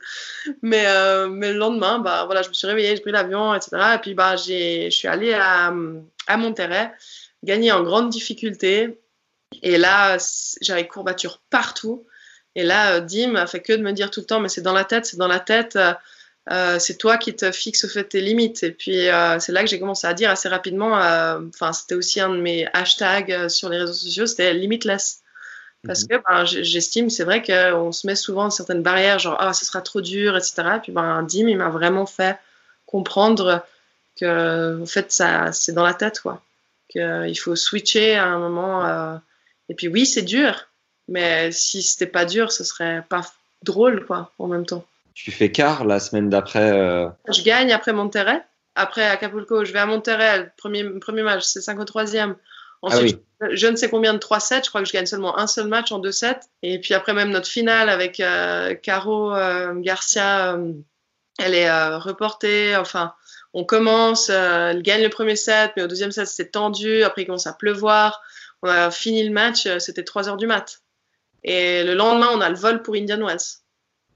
Mais euh, mais le lendemain, bah voilà, je me suis réveillée, j'ai pris l'avion, etc. Et puis bah je suis allée à à Monterrey, gagner en grande difficulté. Et là, j'avais courbatures partout. Et là, Dim a fait que de me dire tout le temps, mais c'est dans la tête, c'est dans la tête. Euh, c'est toi qui te fixes au fait tes limites. Et puis euh, c'est là que j'ai commencé à dire assez rapidement, euh, enfin c'était aussi un de mes hashtags sur les réseaux sociaux, c'était limitless. Parce mhm. que ben, j'estime, c'est vrai qu'on se met souvent certaines barrières, genre ah, ce sera trop dur, etc. Et puis ben, Dim, il m'a vraiment fait comprendre que en fait, ça, c'est dans la tête, quoi. Qu'il faut switcher à un moment. Et puis oui, c'est dur, mais si c'était pas dur, ce serait pas drôle, quoi, en même temps. Tu fais quart la semaine d'après euh... Je gagne après Monterrey. Après Acapulco, je vais à Monterrey. Premier, premier match, c'est 53e. Ensuite, ah oui. je ne sais combien de 3-7. Je crois que je gagne seulement un seul match en 2-7. Et puis après, même notre finale avec euh, Caro euh, Garcia, elle est reportée. Enfin, on commence, elle gagne le premier set, mais au deuxième set, c'était tendu. Après, il commence à pleuvoir. On a fini le match, c'était 3 heures du mat. Et le lendemain, on a le vol pour Indian Wells.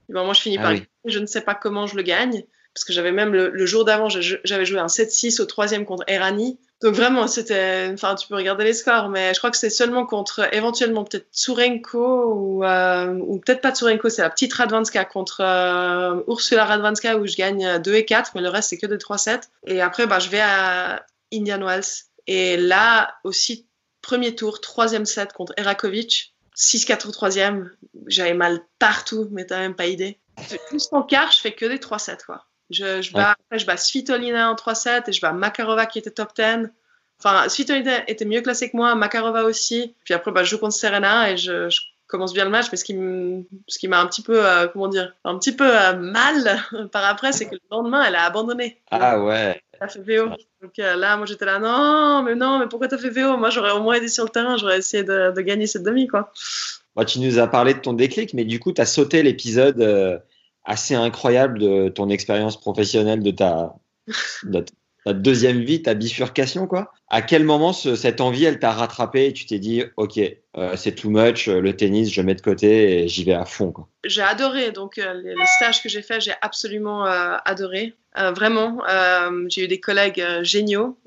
Ben, moi, je finis ah par oui. Je ne sais pas comment je le gagne. Parce que j'avais même le, le jour d'avant, j'avais joué un 7-6 au troisième contre Erani. Donc vraiment, c'était. Enfin, tu peux regarder les scores, mais je crois que c'est seulement contre éventuellement peut-être Tsurenko ou, euh, ou peut-être pas Tsurenko, c'est la petite Radvanska contre euh, Ursula Radvanska où je gagne 2 et 4, mais le reste c'est que des 3-7. Et après, bah, je vais à Indian Wells. Et là aussi, premier tour, troisième set contre Erakovic. 6-4 au troisième, j'avais mal partout, mais t'as même pas idée. Juste en quart, je fais que des 3-7, quoi. Je, je, bats, ouais. après, je bats Svitolina en 3-7 et je bats Makarova qui était top 10. Enfin, Svitolina était mieux classée que moi, Makarova aussi. Puis après, bah, je joue contre Serena et je, je commence bien le match, mais ce qui m'a un petit peu, euh, comment dire, un petit peu euh, mal par après, c'est que le lendemain, elle a abandonné. Ah ouais. A fait VO. Donc euh, là, moi, j'étais là, non, mais non, mais pourquoi t'as fait VO Moi, j'aurais au moins aidé sur le terrain, j'aurais essayé de, de, gagner cette demi, quoi. Bon, tu nous as parlé de ton déclic, mais du coup, tu as sauté l'épisode euh, assez incroyable de ton expérience professionnelle, de ta, de ta deuxième vie, ta bifurcation, quoi. À quel moment ce, cette envie, elle t'a rattrapé et tu t'es dit, OK, euh, c'est too much, le tennis, je mets de côté et j'y vais à fond, quoi. J'ai adoré. Donc, euh, les, les, stages que j'ai faits, j'ai absolument euh, adoré. Euh, vraiment, j'ai eu des collègues géniaux.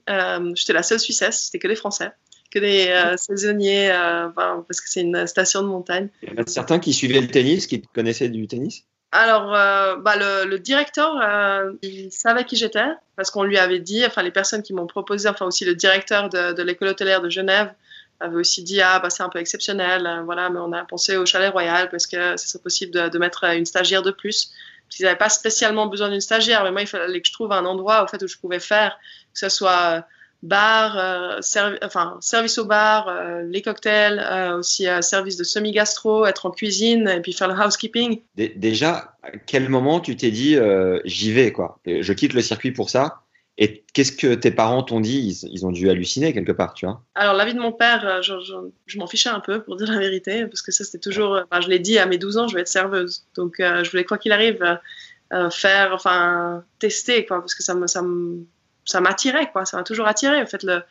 J'étais la seule Suissesse, c'était que des Français que des euh, saisonniers, euh, enfin, parce que c'est une station de montagne. Il y en a certains qui suivaient le tennis, qui connaissaient du tennis? Alors, euh, bah, le, le, directeur, euh, il savait qui j'étais parce qu'on lui avait dit, enfin les personnes qui m'ont proposé, enfin aussi le directeur de, de l'école hôtelière de Genève avait aussi dit ah bah c'est un peu exceptionnel, euh, voilà, mais on a pensé au chalet royal parce que ce serait possible de, de mettre une stagiaire de plus. Ils n'avaient pas spécialement besoin d'une stagiaire, mais moi il fallait que je trouve un endroit au fait où je pouvais faire que ce soit bar, euh, servi enfin, service au bar, euh, les cocktails, euh, aussi service de semi-gastro, être en cuisine et puis faire le housekeeping. Déjà, à quel moment tu t'es dit j'y vais quoi? Je quitte le circuit pour ça et qu'est-ce que tes parents t'ont dit? Ils, ils, ont dû halluciner quelque part, tu vois? Alors, l'avis de mon père, je, je, je m'en fichais un peu, pour dire la vérité, parce que ça, c'était toujours. Enfin, je l'ai dit à mes 12 ans, je vais être serveuse. Donc, je voulais, quoi qu'il arrive, faire, enfin, tester, quoi, parce que ça me, ça me, ça m'attirait, quoi. Ça m'a toujours attiré. En fait, le,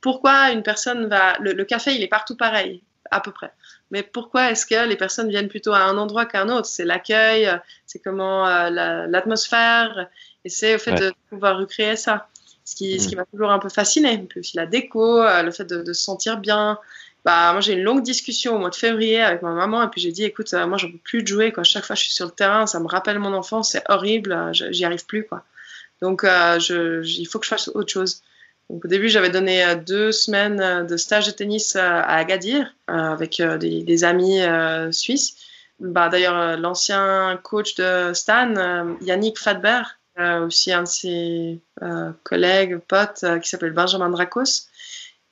pourquoi une personne va. Le, le, café, il est partout pareil, à peu près. Mais pourquoi est-ce que les personnes viennent plutôt à un endroit qu'à un autre? C'est l'accueil, c'est comment euh, l'atmosphère, la, et c'est au fait ouais. de pouvoir recréer ça. Ce qui, ce qui m'a toujours un peu fasciné. Puis aussi la déco, euh, le fait de, de se sentir bien. Bah, moi, j'ai une longue discussion au mois de février avec ma maman, et puis j'ai dit écoute, euh, moi, j'en peux plus de jouer. Quoi. Chaque fois que je suis sur le terrain, ça me rappelle mon enfance, c'est horrible, j'y arrive plus. quoi. Donc, euh, il faut que je fasse autre chose. Au début, j'avais donné euh, deux semaines euh, de stage de tennis à Agadir avec des, des, amis suisses. Bah, D'ailleurs, l'ancien coach de Stan, Yannick Fadber, aussi un de ses collègues, potes, qui s'appelle Benjamin Dracos,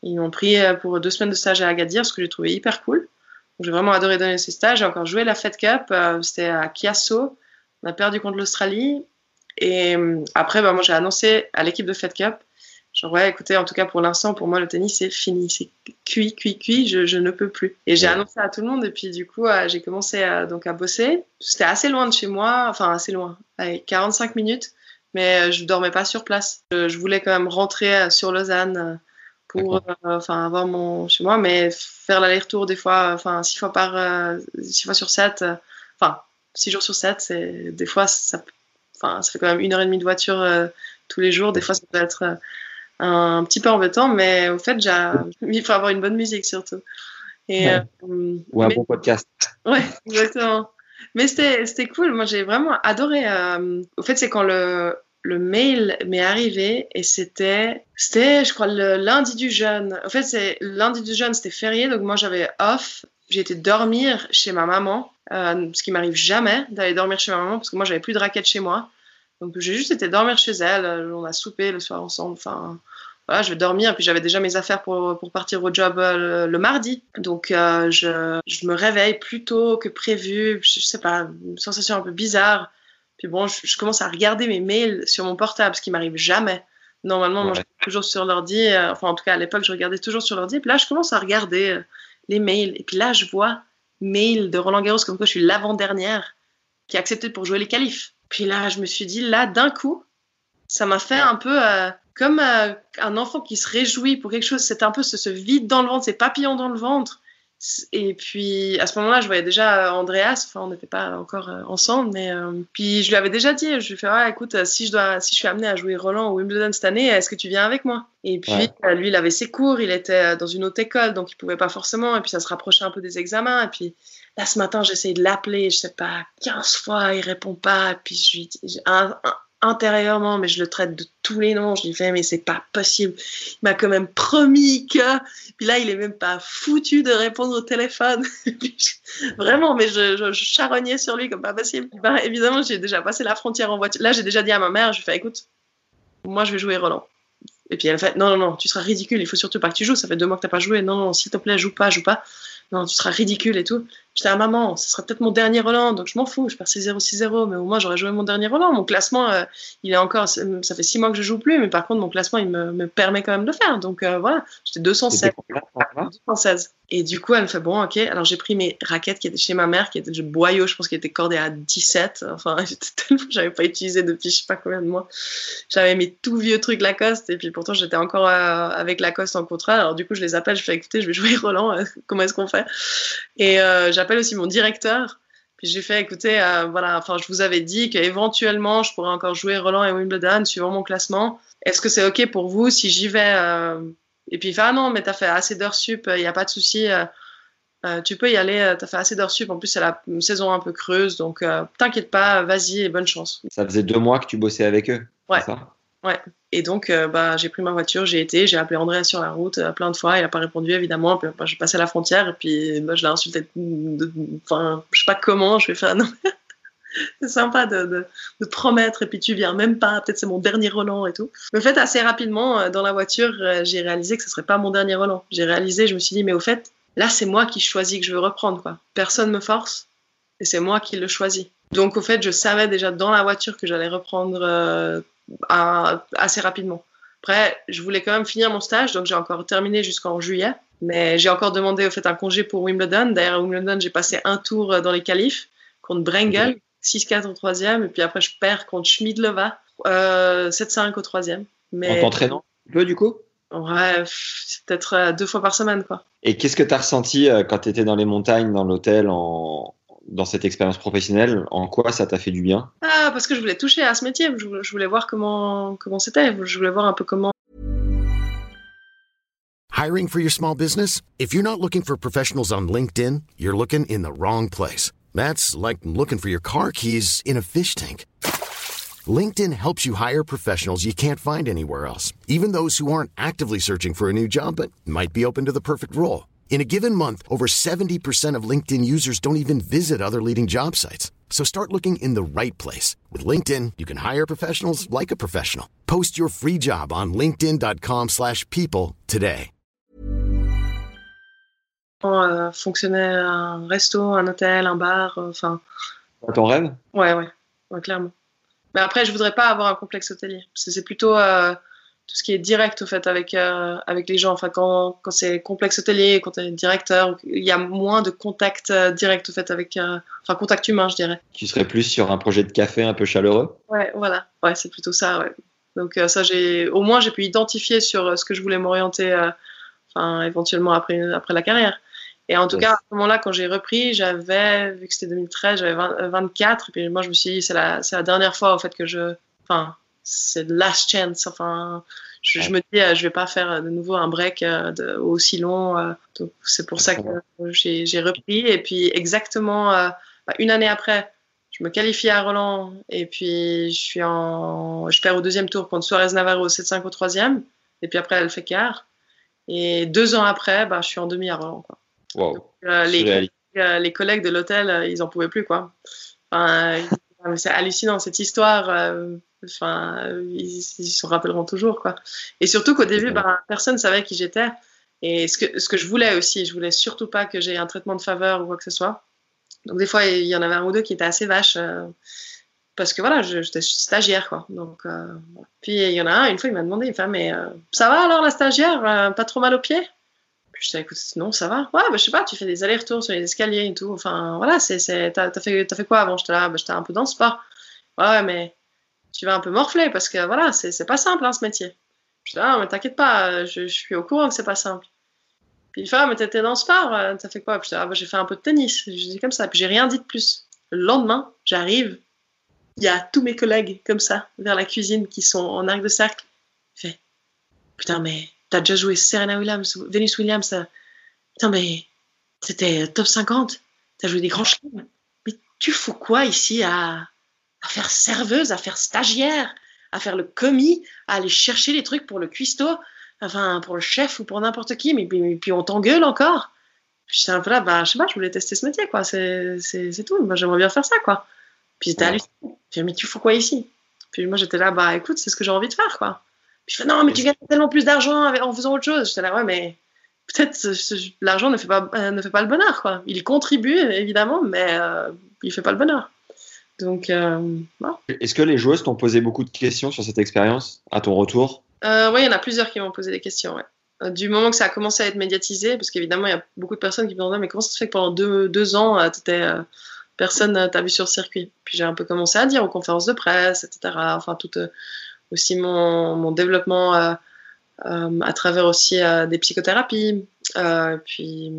ils m'ont pris pour deux semaines de stage à Agadir, ce que j'ai trouvé hyper cool. J'ai vraiment adoré donner ces stages. J'ai encore joué la Fed Cup. C'était à Chiasso. On a perdu contre l'Australie. Et euh, après, bah, moi, j'ai annoncé à l'équipe de Fed Cup, genre, ouais, écoutez, en tout cas, pour l'instant, pour moi, le tennis, c'est fini. C'est cuit, cuit, cuit, je, je, ne peux plus. Et j'ai annoncé à tout le monde, et puis, du coup, euh, j'ai commencé à, donc, à bosser. C'était assez loin de chez moi, enfin, assez loin, avec 45 minutes, mais euh, je dormais pas sur place. Je, je voulais quand même rentrer sur Lausanne pour enfin avoir mon chez moi mais faire l'aller-retour des fois enfin six fois par six fois sur sept enfin six jours sur sept c'est des fois ça Enfin, ça fait quand même une heure et demie de voiture euh, tous les jours. Des fois, ça peut être euh, un, petit peu embêtant, mais au fait, il faut avoir une bonne musique surtout. Et, ouais. euh, Ou un mais, bon podcast. Ouais, exactement. mais c'était cool. Moi, j'ai vraiment adoré. Euh, au fait, c'est quand le, le mail m'est arrivé et c'était, c'était, je crois, le lundi du jeûne. En fait, c'est lundi du jeûne, c'était férié, donc moi j'avais off. J'ai été dormir chez ma maman, euh, ce qui m'arrive jamais d'aller dormir chez ma maman parce que moi j'avais plus de raquettes chez moi. Donc j'ai juste été dormir chez elle. On a soupé le soir ensemble. Enfin, voilà, je vais dormir. Puis j'avais déjà mes affaires pour, pour partir au job euh, le, le mardi. Donc euh, je, je, me réveille plus tôt que prévu. Je, je sais pas, une sensation un peu bizarre. Puis bon, je, je, commence à regarder mes mails sur mon portable, ce qui m'arrive jamais. Normalement, ouais. moi, je suis toujours sur l'ordi. Euh, enfin, en tout cas, à l'époque, je regardais toujours sur l'ordi. Puis là, je commence à regarder euh, les mails. Et puis là, je vois mail de Roland Garros comme quoi je suis l'avant-dernière qui a accepté pour jouer les qualifs. Puis là, je me suis dit, là, d'un coup, ça m'a fait un peu euh, comme euh, un enfant qui se réjouit pour quelque chose. C'était un peu ce, ce, vide dans le ventre, ces papillons dans le ventre. Et puis à ce moment-là, je voyais déjà euh, Andreas. Enfin, on n'était pas encore ensemble, mais euh, puis je lui avais déjà dit. Je lui ai fait, ah, écoute, si je dois, si je suis amenée à jouer Roland au Wimbledon cette année, est-ce que tu viens avec moi? Et puis ouais. lui, il avait ses cours. Il était dans une autre école, donc il pouvait pas forcément. Et puis ça se rapprochait un peu des examens. Et puis là, ce matin, j'ai essayé de l'appeler. Je sais pas, 15 fois, il répond pas. Puis je lui dis, intérieurement, mais je le traite de tous les noms. Je lui fais, mais c'est pas possible. Il m'a quand même promis que. Puis là, il est même pas foutu de répondre au téléphone. Vraiment, mais je, charognais sur lui comme pas possible. Ben, évidemment, j'ai déjà passé la frontière en voiture. Là, j'ai déjà dit à ma mère, je lui fais, écoute, moi, je vais jouer Roland. Et puis elle fait, non, non, non, tu seras ridicule, il faut surtout pas que tu joues. Ça fait deux mois que t'as pas joué. Non, non, s'il te plaît, joue pas, joue pas non, tu seras ridicule et tout. J'étais à maman, ce sera peut-être mon dernier Roland, donc je m'en fous, je perds 6-0, 6-0, mais au moins j'aurais joué mon dernier Roland. Mon classement, euh, il est encore, ça fait 6 mois que je joue plus, mais par contre, mon classement, il me, me permet quand même de le faire. Donc euh, voilà, j'étais 216. 216. Et du coup, elle me fait, bon, ok, alors j'ai pris mes raquettes qui étaient chez ma mère, qui étaient de boyau, je pense qu'elles étaient cordées à 17. Enfin, j'avais pas utilisé depuis je sais pas combien de mois. J'avais mes tout vieux trucs Lacoste, et puis pourtant j'étais encore euh, avec Lacoste en contrat. Alors du coup, je les appelle, je fais, écoutez, je vais jouer Roland, comment est-ce qu'on fait? Et j'appelle aussi mon directeur. Puis j'ai fait, écoutez, euh, voilà, enfin, je vous avais dit qu'éventuellement, je pourrais encore jouer Roland et Wimbledon suivant mon classement. Est-ce que c'est OK pour vous si j'y vais euh... Et puis il fait, ah non, mais t'as fait assez d'heures sup, il n'y a pas de souci. Euh, tu peux y aller, euh, tu as fait assez d'heures sup. En plus, c'est la saison un peu creuse, donc t'inquiète pas, vas-y et bonne chance. Ça faisait deux mois que tu bossais avec eux Ouais. ça? Ouais. Et donc, euh, bah, j'ai pris ma voiture, j'ai été, j'ai appelé André sur la route euh, plein de fois. Il n'a pas répondu, évidemment. Puis, bah, j'ai passé la frontière et puis bah, je l'ai insulté. Enfin, je sais pas comment. Je vais faire. Non, mais c'est sympa de, de, promettre et puis tu viens même pas. Peut-être c'est mon dernier Roland et tout. Mais en fait, assez rapidement, euh, dans la voiture, j'ai réalisé que ce serait pas mon dernier Roland. J'ai réalisé, je me suis dit, mais au fait, là, c'est moi qui choisis que je veux reprendre. Quoi. Personne me force et c'est moi qui le choisis. Donc, au fait, je savais déjà dans la voiture que j'allais reprendre à- assez rapidement. Après, je voulais quand même finir mon stage, donc j'ai encore terminé jusqu'en juillet. Mais j'ai encore demandé au fait un congé pour Wimbledon. D'ailleurs, à Wimbledon, j'ai passé un tour euh, dans les qualifs contre Brengel, 6-4 au troisième, et puis après je perds contre Schmidlova, euh, 7-5 au troisième. Mais En t'entraînant un peu du coup? Ouais, peut-être euh, deux fois par semaine, quoi. Et qu'est-ce que tu as ressenti euh, quand tu étais dans les montagnes, dans l'hôtel, en... dans cette expérience professionnelle En quoi ça t'a fait du bien? Ah, parce que je voulais toucher à ce métier. Je voulais, je voulais voir comment comment c'était. Je voulais voir un peu comment Hiring for your small business? If you're not looking for professionals on LinkedIn, you're looking in the wrong place. That's like looking for your car keys in a fish tank. LinkedIn helps you hire professionals you can't find anywhere else, even those who aren't actively searching for a new job but might be open to the perfect role. In a given month, over 70% of LinkedIn users don't even visit other leading job sites. So start looking in the right place. With LinkedIn, you can hire professionals like a professional. Post your free job on linkedin.com/people slash people today. euh, fonctionnait un resto, un hôtel, un bar. euh, Enfin, Ton rêve? Ouais, ouais, ouais, clairement. Mais après, je voudrais pas avoir un complexe hôtelier. C'est plutôt euh, tout ce qui est direct, au fait, avec, euh, avec les gens. Enfin, quand, quand c'est complexe hôtelier, quand tu es directeur, il y a moins de contact euh, direct, au fait, avec. euh, enfin, contact humain, je dirais. Tu serais plus sur un projet de café un peu chaleureux? Ouais, voilà. Ouais, c'est plutôt ça, ouais. Donc, euh, ça, j'ai. Au moins, j'ai pu identifier sur ce que je voulais m'orienter, enfin, éventuellement après, après la carrière. Et en tout cas, à ce moment-là, quand j'ai repris, j'avais, vu que c'était 2013, j'avais 20 euh, 24. Et puis moi, je me suis dit, c'est la, c'est la dernière fois, en fait, que je. Enfin, c'est last chance. Enfin, je, je me dis, euh, je vais pas faire euh, de nouveau un break euh, de- aussi long. donc, c'est pour ça que j'ai, repris. Et puis, exactement bah, une année après, je me qualifie à Roland. Et puis, je suis en. Je perds au deuxième tour contre Suarez Navarro, 7-5 au troisième. Et puis après, elle fait quart. Et deux ans après, bah, je suis en demi à Roland. Quoi. Wow. Euh, les, euh, les collègues de l'hôtel, ils en pouvaient plus, quoi. Enfin, c'est hallucinant cette histoire. euh, Enfin, euh, ils s'en rappelleront toujours, quoi. Et surtout qu'au début, ben, personne savait qui j'étais. Et ce que, ce que je voulais aussi, je voulais surtout pas que j'ai un traitement de faveur ou quoi que ce soit. Donc des fois, il y en avait un ou deux qui étaient assez vaches. euh, parce que voilà, j'étais stagiaire, quoi. Donc, euh. Puis il y en a un, une fois, il m'a demandé, il fait, mais euh, ça va alors la stagiaire Pas trop mal aux pieds? Puis je disais, écoute, non, ça va. Ouais, bah, je sais pas, tu fais des allers-retours sur les escaliers et tout. Enfin, voilà, c'est, c'est, t'as, t'as fait, t'as fait quoi avant? J'étais là, bah, j'étais un peu dans le sport. Ouais, mais tu vas un peu morfler parce que voilà, c'est, pas simple, hein, ce métier. Je dis, ah, mais t'inquiète pas, je, je suis au courant que c'est pas simple. Puis il fait, ah, mais t'étais dans le sport, euh, t'as fait quoi? Puis je ah, bah, j'ai fait un peu de tennis. Je dis comme ça. Puis j'ai rien dit de plus. Le lendemain, j'arrive, il y a tous mes collègues comme ça, vers la cuisine, qui sont en arc de cercle. Il fait, putain, mais t'as déjà joué Serena Williams, Venus Williams, euh, putain, mais c'était top 50, t'as joué des grands chelems. Mais tu fous quoi ici à, à faire serveuse, à faire stagiaire, à faire le commis, à aller chercher les trucs pour le cuistot, enfin, pour le chef ou pour n'importe qui, mais, puis- puis on t'engueule encore. Puis j'étais un peu là, bah, je sais pas, je voulais tester ce métier, quoi, c'est tout, moi j'aimerais bien faire ça, quoi. Puis j'étais Ouais. halluciné. J'ai dit, mais tu fous quoi ici? Puis moi j'étais là, bah écoute, c'est ce que j'ai envie de faire, quoi. Puis je fais, non, mais tu gagnes tellement plus d'argent en faisant autre chose. J'étais là, ouais, mais peut-être l'argent ne, fait pas, euh, ne fait pas le bonheur, quoi. Il contribue, évidemment, mais euh, il fait pas le bonheur. Donc, euh, voilà. Est-ce que les joueuses t'ont posé beaucoup de questions sur cette expérience à ton retour? Euh, ouais, il y en a plusieurs qui m'ont posé des questions, ouais. Euh, Du moment que ça a commencé à être médiatisé, parce qu'évidemment, il y a beaucoup de personnes qui me demandaient, mais comment ça se fait que pendant deux, deux ans, euh, personne t'a vu sur le circuit? Puis j'ai un peu commencé à dire aux conférences de presse, etc. Enfin, tout euh, aussi mon, mon développement euh, euh, à travers aussi des psychothérapies. Euh, puis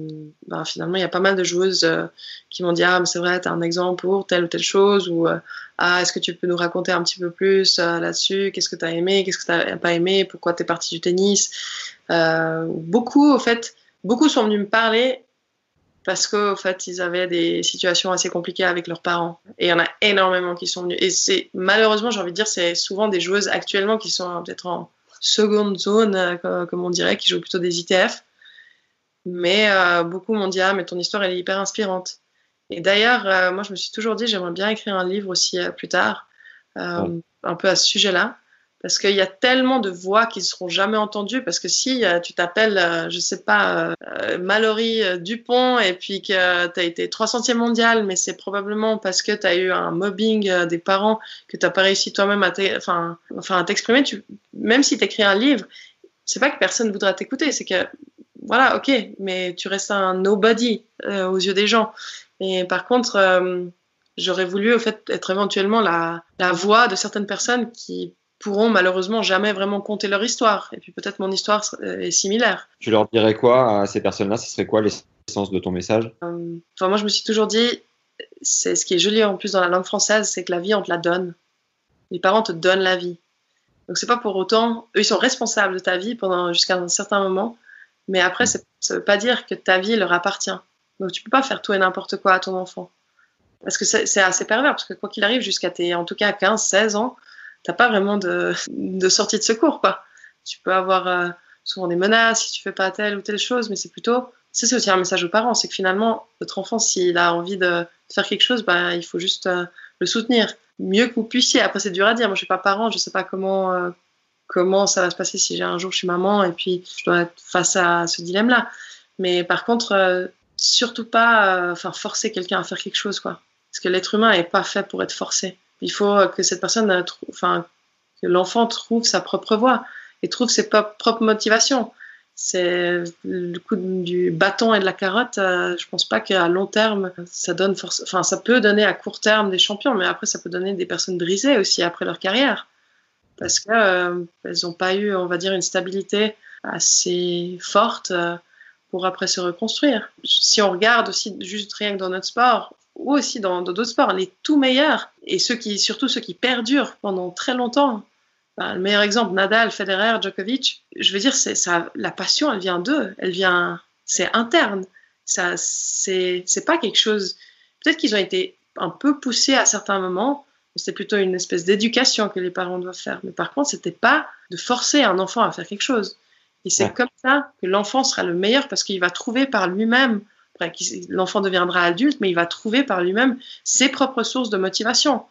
ben, finalement, il y a pas mal de joueuses euh, qui m'ont dit Ah, mais c'est vrai, tu un exemple pour telle ou telle chose, ou euh, Ah, est-ce que tu peux nous raconter un petit peu plus là-dessus? Qu'est-ce que tu as aimé? Qu'est-ce que tu n'as pas aimé? Pourquoi tu es parti du tennis? Beaucoup, au fait, beaucoup sont venus me parler parce qu'au fait, ils avaient des situations assez compliquées avec leurs parents. Et il y en a énormément qui sont venus. Et c'est malheureusement, j'ai envie de dire, c'est souvent des joueuses actuellement qui sont peut-être en seconde zone, comme on dirait, qui jouent plutôt des ITF. Mais euh, beaucoup m'ont dit Ah, mais ton histoire, elle est hyper inspirante. Et d'ailleurs, euh, moi, je me suis toujours dit J'aimerais bien écrire un livre aussi plus tard, un peu à ce sujet-là. Parce qu'il y a tellement de voix qui ne seront jamais entendues. Parce que si euh, tu t'appelles, euh, je ne sais pas, euh, Mallory Dupont et puis que tu as été 300e mondial, mais c'est probablement parce que tu as eu un mobbing des parents que tu n'as pas réussi toi-même à t'exprimer. Même si tu écris un livre, c'est pas que personne voudra t'écouter. C'est que, voilà, ok, mais tu restes un nobody aux yeux des gens. Et par contre, j'aurais voulu au fait être éventuellement la, la voix de certaines personnes qui pourront malheureusement jamais vraiment compter leur histoire. Et puis peut-être mon histoire est similaire. Tu leur dirais quoi à ces personnes-là? Ce serait quoi l'essence de ton message? Euh, Enfin, moi, je me suis toujours dit, c'est ce qui est joli en plus dans la langue française, c'est que la vie, on te la donne. Les parents te donnent la vie. Donc c'est pas pour autant, eux, ils sont responsables de ta vie pendant jusqu'à un certain moment, mais après, ça veut pas dire que ta vie leur appartient. Donc tu peux pas faire tout et n'importe quoi à ton enfant. Parce que c'est assez pervers, parce que quoi qu'il arrive, jusqu'à tes, en tout cas 15, 16 ans, t'as pas vraiment de, de, sortie de secours, quoi. Tu peux avoir euh, souvent des menaces si tu fais pas telle ou telle chose, mais c'est plutôt, ça c'est aussi un message aux parents, c'est que finalement, votre enfant, s'il a envie de faire quelque chose, bah, il faut juste euh, le soutenir. Mieux que vous puissiez. Après, c'est dur à dire. Moi, je suis pas parent, je sais pas comment, euh, comment ça va se passer si j'ai un jour je suis maman et puis je dois être face à ce dilemme-là. Mais par contre, surtout pas, enfin, forcer quelqu'un à faire quelque chose, quoi. Parce que l'être humain est pas fait pour être forcé. Il faut que cette personne, euh, enfin, que l'enfant trouve sa propre voie et trouve ses propres motivations. C'est le coup du bâton et de la carotte. Euh, je pense pas qu'à long terme, ça donne. Enfin, ça peut donner à court terme des champions, mais après, ça peut donner des personnes brisées aussi après leur carrière parce qu'elles euh, n'ont pas eu, on va dire, une stabilité assez forte pour après se reconstruire. Si on regarde aussi juste rien que dans notre sport, ou aussi dans d'autres sports, les tout meilleurs, et ceux qui, surtout ceux qui perdurent pendant très longtemps. Ben, le meilleur exemple, Nadal, Federer, Djokovic, je veux dire, la passion, elle vient d'eux, elle vient, c'est interne. Ça, c'est, c'est pas quelque chose. Peut-être qu'ils ont été un peu poussés à certains moments. C'est plutôt une espèce d'éducation que les parents doivent faire. Mais par contre, c'était pas de forcer un enfant à faire quelque chose. Et c'est comme ça que l'enfant sera le meilleur parce qu'il va trouver par lui-même l'enfant deviendra adulte, mais il va trouver par lui-même ses propres sources de motivation.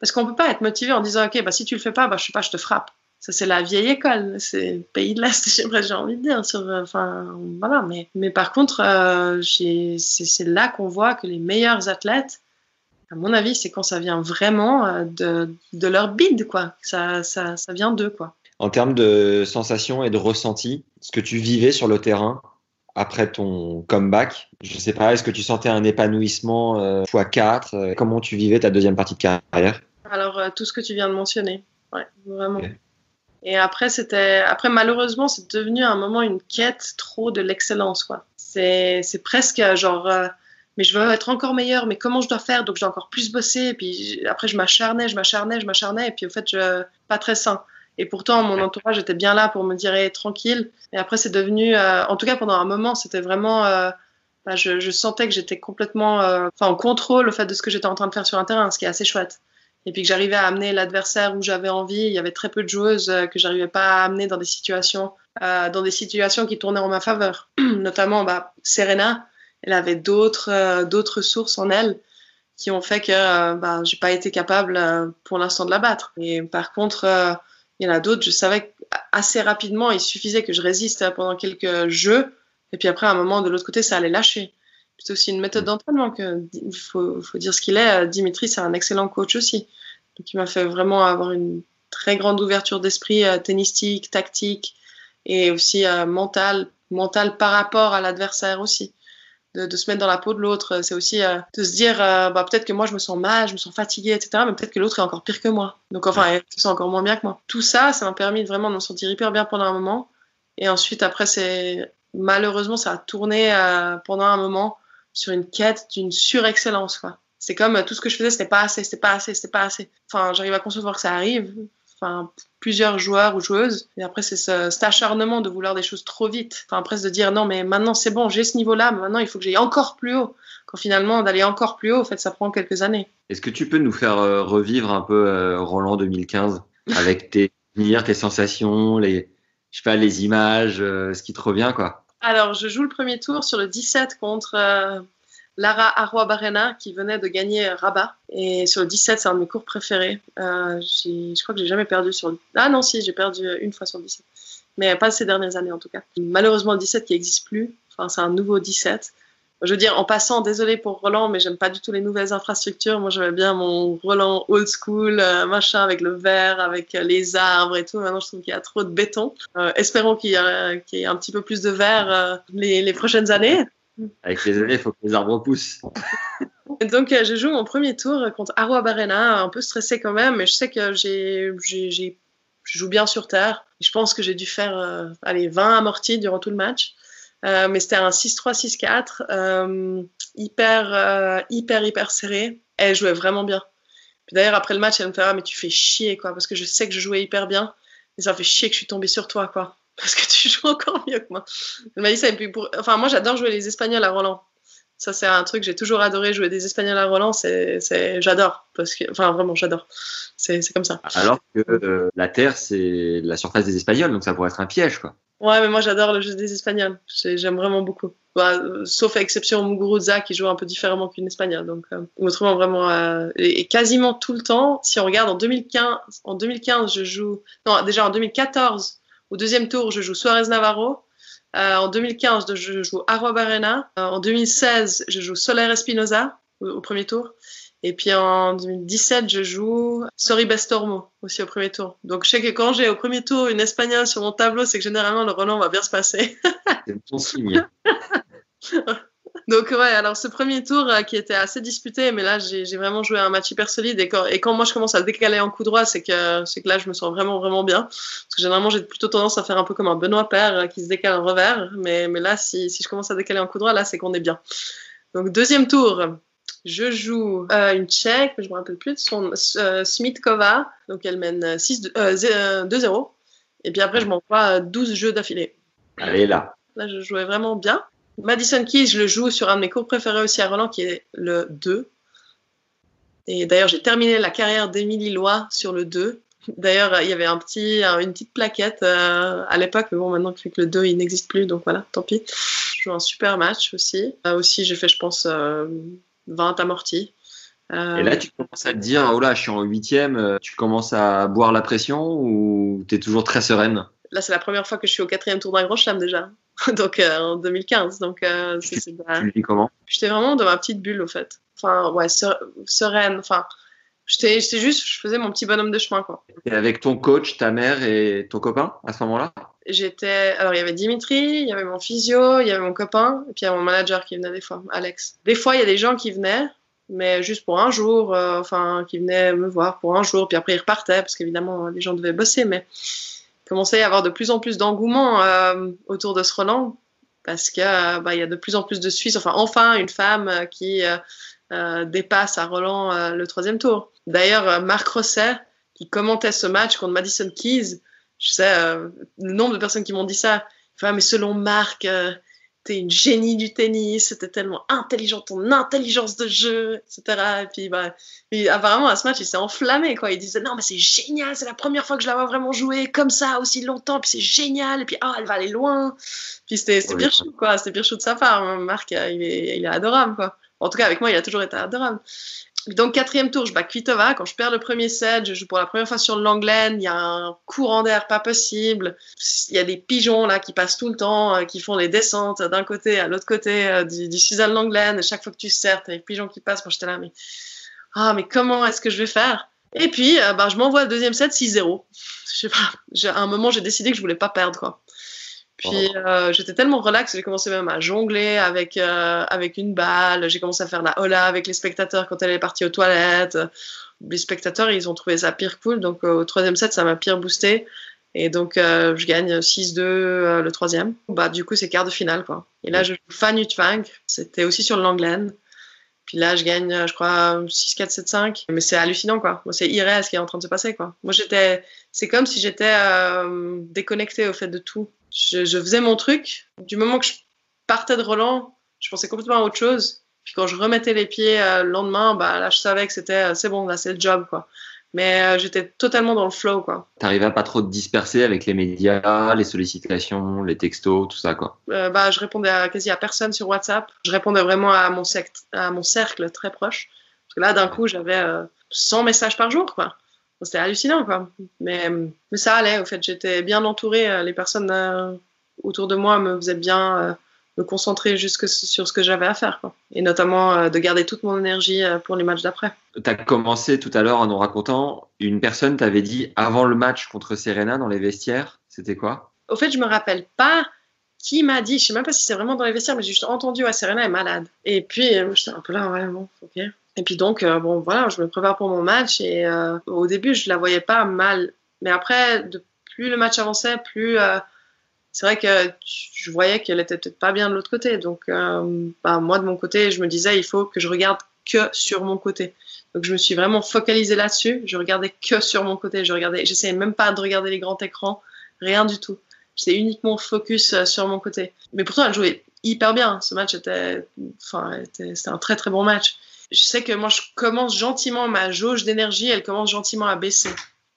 Parce qu'on ne peut pas être motivé en disant, OK, bah, si tu le fais pas, bah, je sais pas, je te frappe. Ça, c'est la vieille école. C'est le pays de l'Est, j'ai envie de dire. Sur, enfin, voilà. Mais, mais par contre, euh, c'est là qu'on voit que les meilleurs athlètes, à mon avis, c'est quand ça vient vraiment euh, de, de leur bide, quoi. Ça, ça, ça vient d'eux, quoi. En termes de sensations et de ressenti, ce que tu vivais sur le terrain, après ton comeback. Je sais pas, est-ce que tu sentais un épanouissement euh, x4 euh, Comment tu vivais ta deuxième partie de carrière? Alors, euh, tout ce que tu viens de mentionner. Ouais, vraiment. Et après, c'était, après, malheureusement, c'est devenu un moment une quête trop de l'excellence, quoi. C'est, c'est presque genre, mais je veux être encore meilleur, mais comment je dois faire? Donc, dois encore plus bosser. Et puis, après, je m'acharnais, je m'acharnais, je m'acharnais. Et puis, au fait, je, pas très sain. Et pourtant, mon entourage était bien là pour me dire tranquille. Et après, c'est devenu, euh, en tout cas pendant un moment, c'était vraiment, euh, bah, je, je, sentais que j'étais complètement, euh, enfin, en contrôle au fait de ce que j'étais en train de faire sur un terrain, ce qui est assez chouette. Et puis que j'arrivais à amener l'adversaire où j'avais envie. Il y avait très peu de joueuses que j'arrivais pas à amener dans des situations, dans des situations qui tournaient en ma faveur. Notamment, bah, Serena, elle avait d'autres, d'autres sources en elle qui ont fait que bah, j'ai pas été capable pour l'instant de la battre. Et par contre il y en a d'autres, je savais assez rapidement, il suffisait que je résiste pendant quelques jeux, et puis après, à un moment, de l'autre côté, ça allait lâcher. C'est aussi une méthode d'entraînement. Il faut, faut, dire ce qu'il est. Dimitri, c'est un excellent coach aussi. Donc, il m'a fait vraiment avoir une très grande ouverture d'esprit euh, tennistique, tactique, et aussi euh, mentale, mental par rapport à l'adversaire aussi de, se mettre dans la peau de l'autre. C'est aussi euh, de se dire, euh, bah, peut-être que moi je me sens mal, je me sens fatiguée, etc. Mais peut-être que l'autre est encore pire que moi. Donc enfin, il se sent encore moins bien que moi. Tout ça, ça m'a permis vraiment de me sentir hyper bien pendant un moment. Et ensuite, après, c'est malheureusement, ça a tourné euh, pendant un moment sur une quête d'une surexcellence. Quoi. C'est comme tout ce que je faisais, c'était pas assez, c'était pas assez, c'était pas assez. Enfin, j'arrive à concevoir que ça arrive. Enfin, plusieurs joueurs ou joueuses. Et après, c'est ce, cet acharnement de vouloir des choses trop vite. Enfin, presque de dire non, mais maintenant c'est bon, j'ai ce niveau-là, mais maintenant il faut que j'aille encore plus haut. Quand finalement, d'aller encore plus haut, en fait, ça prend quelques années. Est-ce que tu peux nous faire euh, revivre un peu euh, Roland 2015 avec tes souvenirs, tes sensations, les, je sais pas, les images, euh, ce qui te revient, quoi? Alors, je joue le premier tour sur le 17 contre Lara Arroa Barrena qui venait de gagner Rabat. Et sur le 17, c'est un de mes cours préférés. Euh, je crois que j'ai jamais perdu sur le. Ah non, si, j'ai perdu une fois sur le 17. Mais pas ces dernières années en tout cas. Malheureusement, le 17 qui n'existe plus. Enfin, c'est un nouveau 17. Je veux dire, en passant, désolé pour Roland, mais j'aime pas du tout les nouvelles infrastructures. Moi, j'aimais bien mon Roland old school, euh, machin, avec le verre, avec euh, les arbres et tout. Maintenant, je trouve qu'il y a trop de béton. Euh, espérons qu'il y, ait un petit peu plus de verre euh, les prochaines années. Avec les années, il faut que les arbres poussent. Donc, euh, je joue mon premier tour contre Arroa Barrena, un peu stressé quand même, mais je sais que j'ai, j'ai, je joue bien sur terre. Je pense que j'ai dû faire euh, allez, 20 amortis durant tout le match. Euh, mais c'était un 6-3, 6-4, euh, hyper, hyper, hyper serré. Elle jouait vraiment bien. Puis d'ailleurs, après le match, elle me fait Ah, mais tu fais chier, quoi, parce que je sais que je jouais hyper bien. Et ça fait chier que je suis tombée sur toi, quoi. Parce que tu joues encore mieux que moi. Elle m'a dit ça. Et puis pour... Enfin, moi, j'adore jouer les Espagnols à Roland. Ça, c'est un truc, j'ai toujours adoré jouer des Espagnols à Roland. C'est, c'est... J'adore. Parce que... Enfin, vraiment, j'adore. C'est, c'est comme ça. Alors que euh, la Terre, c'est la surface des Espagnols, donc ça pourrait être un piège, quoi. Ouais, mais moi, j'adore le jeu des Espagnols. J'ai- J'aime vraiment beaucoup. Bah, euh, sauf à exception Muguruza qui joue un peu différemment qu'une Espagnole. Donc, euh, autrement, vraiment. euh, et, et quasiment tout le temps, si on regarde en 2015, en 2015, je joue. Non, déjà en 2014, au deuxième tour, je joue Suarez Navarro. Euh, en 2015, je joue Arroa Barrena. Euh, en 2016, je joue Soler Espinoza au, au premier tour. Et puis en 2017, je joue Sorry Bestormo aussi au premier tour. Donc je sais que quand j'ai au premier tour une espagnole sur mon tableau, c'est que généralement le Roland va bien se passer. C'est bon signe. Donc ouais, alors ce premier tour euh, qui était assez disputé, mais là j'ai vraiment joué un match hyper solide et quand, et quand moi je commence à décaler en coup droit, c'est que c'est que là je me sens vraiment vraiment bien parce que généralement j'ai plutôt tendance à faire un peu comme un Benoît Père euh, qui se décale en revers, mais mais là si si je commence à décaler en coup droit, là c'est qu'on est bien. Donc deuxième tour, je joue euh, une Tchèque, mais je me rappelle plus de son euh, Smitkova, donc elle mène 6 euh, zé- euh, 2-0 et puis après je m'envoie euh, 12 jeux d'affilée. Allez, là. Là, je jouais vraiment bien. Madison Keys, je le joue sur un de mes cours préférés aussi à Roland, qui est le 2. Et d'ailleurs, j'ai terminé la carrière d'Émilie Lois sur le 2. D'ailleurs, il y avait un petit, un- une petite plaquette euh, à l'époque, mais bon, maintenant que le 2, il n'existe plus, donc voilà, tant pis. Je joue un super match aussi. Euh, aussi, j'ai fait, je pense, euh, 20 amortis. Euh, Et là, tu commences à te dire, oh là, je suis en huitième, tu commences à boire la pression ou t'es toujours très sereine? Là, c'est la première fois que je suis au quatrième tour d'un grand chelem déjà. donc, euh, en 2015. Donc, euh, c'est- c'est- Tu vis comment? J'étais vraiment dans ma petite bulle, au fait. Enfin, ouais, ser- sereine. Enfin, j'étais j'étais juste, je faisais mon petit bonhomme de chemin, quoi. Et avec ton coach, ta mère et ton copain à ce moment-là? J'étais. Alors, il y avait Dimitri, il y avait mon physio, il y avait mon copain, et puis il y avait mon manager qui venait des fois, Alex. Des fois, il y a des gens qui venaient, mais juste pour un jour, euh, enfin, qui venaient me voir pour un jour, puis après ils repartaient, parce qu'évidemment, les gens devaient bosser, mais commençait à y avoir de plus en plus d'engouement euh, autour de ce Roland, parce que euh, bah, y a de plus en plus de Suisses, enfin, enfin, une femme euh, qui euh, dépasse à Roland le troisième tour. D'ailleurs, Marc Rosset, qui commentait ce match contre Madison Keys, je sais, le nombre de personnes qui m'ont dit ça. Ah, mais selon Marc, t'es une génie du tennis, t'es tellement intelligent, ton intelligence de jeu, etc. Et puis, bah, apparemment, à ce match, il s'est enflammé, quoi. Il disait, non, mais c'est génial, c'est la première fois que je la vois vraiment jouer comme ça, aussi longtemps, puis c'est génial, et puis, ah, elle va aller loin. Puis c'était c'était Oui. pire chou, quoi. C'était pire de sa part. hein. Marc, il est, il est adorable, quoi. En tout cas, avec moi, il a toujours été adorable. Donc, quatrième tour, je bats Kvitova. Quand je perds le premier set, je joue pour la première fois sur le Langlaine. Il y a un courant d'air pas possible. Il y a des pigeons là qui passent tout le temps, euh, qui font des descentes d'un côté à l'autre côté euh, du, du Suzanne. Et chaque fois que tu serres, t'as des pigeons qui passent. Moi, j'étais là, mais ah, mais comment est-ce que je vais faire? Et puis, ben, je m'envoie le deuxième set 6-0. Je sais pas. À un moment, j'ai décidé que je voulais pas perdre, quoi. Puis euh, j'étais tellement relax, j'ai commencé même à jongler avec, euh, avec une balle. J'ai commencé à faire la hola avec les spectateurs quand elle est partie aux toilettes. Les spectateurs, ils ont trouvé ça pire cool. Donc euh, au troisième set, ça m'a pire boosté. Et donc euh, je gagne 6-2 euh, le troisième. Bah, du coup, c'est quart de finale. Quoi. Et là, je joue Fan Hutvang. C'était aussi sur le Langlaine. Puis là, je gagne, je crois, 6, 4, 7, 5. Mais c'est hallucinant, quoi. Moi, c'est irréel ce qui est en train de se passer, quoi. Moi, j'étais. C'est comme si j'étais euh, déconnectée au fait de tout. Je, je, faisais mon truc. Du moment que je partais de Roland, je pensais complètement à autre chose. Puis quand je remettais les pieds euh, le lendemain, bah, là, je savais que c'était. c'est bon, là, c'est le job, quoi mais euh, j'étais totalement dans le flow quoi. T'arrivais à pas trop te disperser avec les médias, les sollicitations, les textos, tout ça quoi? Euh, bah je répondais à, quasi à personne sur WhatsApp. Je répondais vraiment à mon, à mon cercle très proche. Parce que là d'un coup j'avais euh, 100 messages par jour quoi. C'était hallucinant quoi. Mais, mais ça allait au fait. J'étais bien entourée. Euh, les personnes euh, autour de moi me faisaient bien me concentrer jusque sur ce que j'avais à faire. Quoi. Et notamment euh, de garder toute mon énergie euh, pour les matchs d'après. Tu as commencé tout à l'heure en nous racontant, une personne t'avait dit avant le match contre Serena dans les vestiaires, c'était quoi? Au fait, je me rappelle pas qui m'a dit, je sais même pas si c'est vraiment dans les vestiaires, mais j'ai juste entendu, ouais, Serena est malade. Et puis, euh, j'étais un peu là, ouais, bon, ok. Et puis donc, euh, bon, voilà, je me prépare pour mon match et euh, au début, je la voyais pas mal. Mais après, plus le match avançait, plus c'est vrai que je voyais qu'elle était peut-être pas bien de l'autre côté. Donc, bah, moi, de mon côté, je me disais, il faut que je regarde que sur mon côté. Donc, je me suis vraiment focalisée là-dessus. Je regardais que sur mon côté. Je regardais, j'essayais même pas de regarder les grands écrans, rien du tout. J'étais uniquement focus euh, sur mon côté. Mais pourtant, elle jouait hyper bien. Ce match était, enfin, c'était un très très bon match. Je sais que moi, je commence gentiment ma jauge d'énergie. Elle commence gentiment à baisser.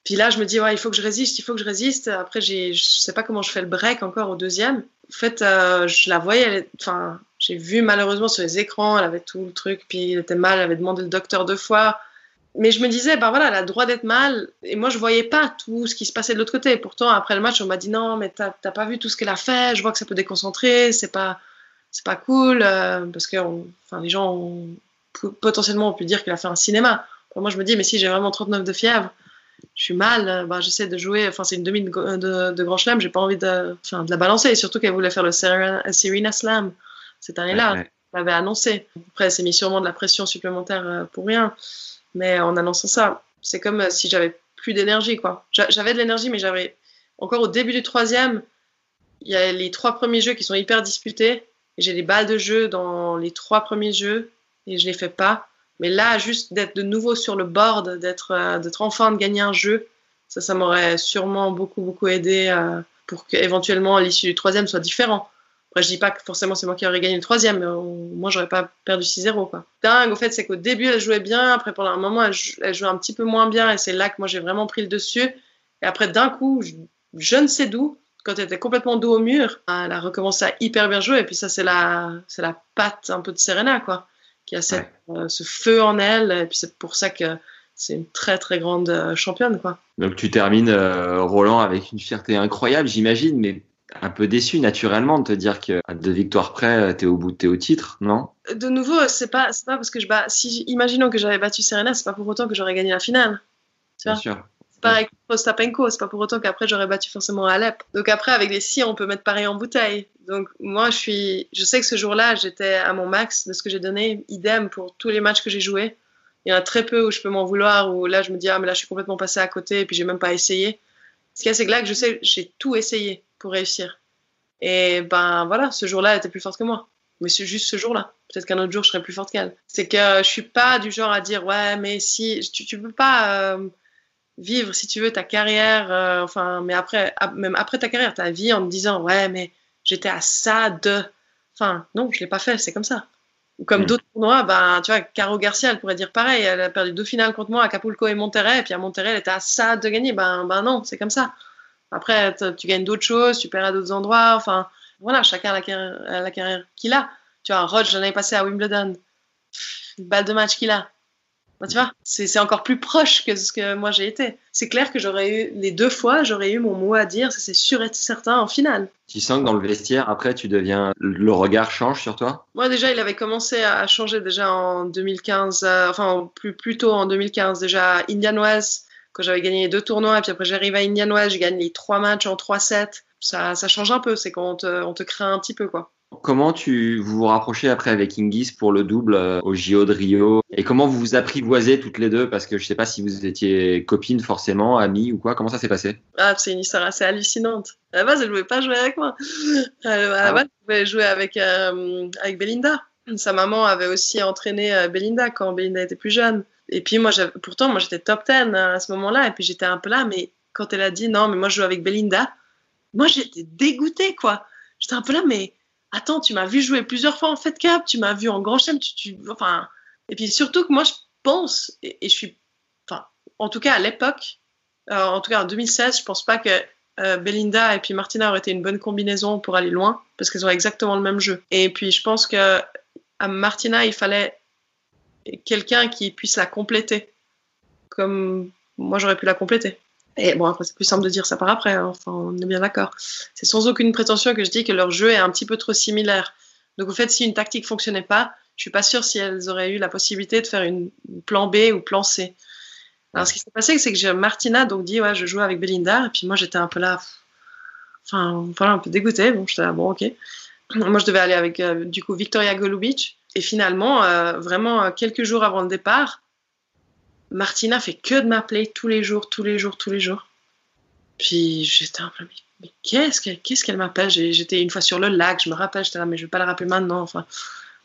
Puis là, je me dis, ouais, il faut que je résiste, il faut que je résiste. Après, je sais pas comment je fais le break encore au deuxième. En fait, euh, je la voyais, enfin, j'ai vu malheureusement sur les écrans, elle avait tout le truc, puis elle était mal, elle avait demandé le docteur deux fois. Mais je me disais, ben voilà, elle a le droit d'être mal. Et moi, je voyais pas tout ce qui se passait de l'autre côté. Pourtant, après le match, on m'a dit, non, mais t'as, pas vu tout ce qu'elle a fait, je vois que ça peut déconcentrer, c'est pas, c'est pas cool, euh, parce que enfin, les gens ont, potentiellement ont pu dire qu'elle a fait un cinéma. moi, je me dis, mais si j'ai vraiment 39 de fièvre, je suis mal, bah, j'essaie de jouer, enfin c'est une demi de, de, de Grand Chelem, j'ai pas envie de, de la balancer, et surtout qu'elle voulait faire le Serena, Slam cette année-là, ouais, elle l'avait annoncé. Après, elle s'est mis sûrement de la pression supplémentaire euh, pour rien, mais en annonçant ça, c'est comme euh, si j'avais plus d'énergie, quoi. J'avais de l'énergie, mais j'avais, encore au début du troisième, il y a les trois premiers jeux qui sont hyper disputés, j'ai les balles de jeu dans les trois premiers jeux, et je les fais pas. Mais là, juste d'être de nouveau sur le board, d'être euh, d'être enfin de gagner un jeu, ça, ça m'aurait sûrement beaucoup, beaucoup aidé euh, pour qu'éventuellement l'issue du troisième soit différent. Après, je dis pas que forcément c'est moi qui aurais gagné le troisième, mais on, moi, j'aurais pas perdu 6-0. Quoi. Dingue, au fait, c'est qu'au début, elle jouait bien. Après, pendant un moment, elle, elle jouait un petit peu moins bien. Et c'est là que moi, j'ai vraiment pris le dessus. Et après, d'un coup, je, je ne sais d'où, quand elle était complètement dos au mur, elle a recommencé à hyper bien jouer. Et puis ça, c'est la, c'est la patte un peu de Serena, quoi qui a cette, ouais. euh, ce feu en elle. Et puis c'est pour ça que c'est une très très grande euh, championne. Quoi. Donc tu termines euh, Roland avec une fierté incroyable, j'imagine, mais un peu déçu naturellement de te dire que à deux victoires près, t'es au bout, t'es au titre, non? De nouveau, c'est pas c'est pas parce que je bats. Si imaginons que j'avais battu Serena, c'est pas pour autant que j'aurais gagné la finale. Tu Bien sûr. C'est pareil que Postapenko, c'est pas pour autant qu'après j'aurais battu forcément Alep. Donc après avec les six, on peut mettre pareil en bouteille. Donc moi je suis, je sais que ce jour-là j'étais à mon max de ce que j'ai donné. Idem pour tous les matchs que j'ai joués. Il y en a très peu où je peux m'en vouloir, où là je me dis ah mais là je suis complètement passé à côté et puis j'ai même pas essayé. Ce qu'il y a c'est que là que je sais j'ai tout essayé pour réussir. Et ben voilà, ce jour-là elle était plus forte que moi. Mais c'est juste ce jour-là. Peut-être qu'un autre jour je serais plus forte qu'elle. C'est que je suis pas du genre à dire ouais mais si tu, tu peux pas euh, vivre, si tu veux, ta carrière, euh, enfin, mais après, même après ta carrière, ta vie, en me disant, ouais, mais j'étais à ça de. Enfin, non, je l'ai pas fait, c'est comme ça. Ou comme mmh. d'autres tournois, ben, tu vois, Caro Garcia, elle pourrait dire pareil, elle a perdu deux finales contre moi, à Acapulco et Monterrey, et puis à Monterrey, elle était à ça de gagner. Ben, ben non, c'est comme ça. Après, tu gagnes d'autres choses, tu perds à d'autres endroits, enfin, voilà, chacun a la carrière, a la carrière qu'il a. Tu vois, Rod, j'en avais passé à Wimbledon. Une balle de match qu'il a. Ben, tu vois, c'est encore plus proche que ce que moi j'ai été. C'est clair que j'aurais eu, les deux fois, j'aurais eu mon mot à dire, c'est sûr et certain, en finale. Tu sens que dans le vestiaire, après, tu deviens. Le regard change sur toi? Moi, déjà, il avait commencé à changer déjà en 2015, euh, enfin, plus, plus tôt en 2015, déjà Indian Wells, quand j'avais gagné les deux tournois, et puis après, j'arrive à Indian Wells, je gagne les trois matchs en 3-7. Ça, ça change un peu, c'est quand on te, on te crée un petit peu, quoi. Comment tu vous vous rapprochez après avec Ingis pour le double euh, au JO de Rio? Et comment vous vous apprivoisez toutes les deux? Parce que je sais pas si vous étiez copines forcément, amies ou quoi. Comment ça s'est passé? Ah, c'est une histoire assez hallucinante. À la base, elle voulait pas jouer avec moi. À la base, elle voulait jouer avec euh, avec Belinda. sa maman avait aussi entraîné euh, Belinda quand Belinda était plus jeune. Et puis moi, pourtant, moi j'étais top 10 hein, à ce moment-là. Et puis j'étais un peu là, mais quand elle a dit non, mais moi je joue avec Belinda, moi j'étais dégoûtée, quoi. J'étais un peu là, mais attends, tu m'as vu jouer plusieurs fois en Fed Cup, tu m'as vu en Grand Chelem, tu, tu, enfin. Et puis surtout que moi je pense, et, je suis, enfin, en tout cas à l'époque, euh, en tout cas en 2016, je pense pas que euh, Belinda et puis Martina auraient été une bonne combinaison pour aller loin parce qu'elles ont exactement le même jeu. Et puis je pense que à Martina, il fallait quelqu'un qui puisse la compléter, comme moi j'aurais pu la compléter. Et bon, après, c'est plus simple de dire ça par après, hein. enfin, on est bien d'accord. C'est sans aucune prétention que je dis que leur jeu est un petit peu trop similaire. Donc, au fait, si une tactique fonctionnait pas, je suis pas sûre si elles auraient eu la possibilité de faire une plan B ou plan C. Alors, ce qui s'est passé, c'est que Martina donc dit, ouais, je joue avec Belinda, et puis moi, j'étais un peu là, enfin, voilà, un peu dégoûtée. Bon, j'étais là, bon, ok. Moi, je devais aller avec, euh, du coup, Victoria Golubic. Et finalement, euh, vraiment, euh, quelques jours avant le départ, Martina fait que de m'appeler tous les jours, tous les jours, tous les jours. Puis j'étais un peu, mais, qu'est-ce qu'elle qu'est-ce qu'elle m'appelle? J'étais une fois sur le lac, je me rappelle, j'étais là, mais je vais pas la rappeler maintenant. Enfin,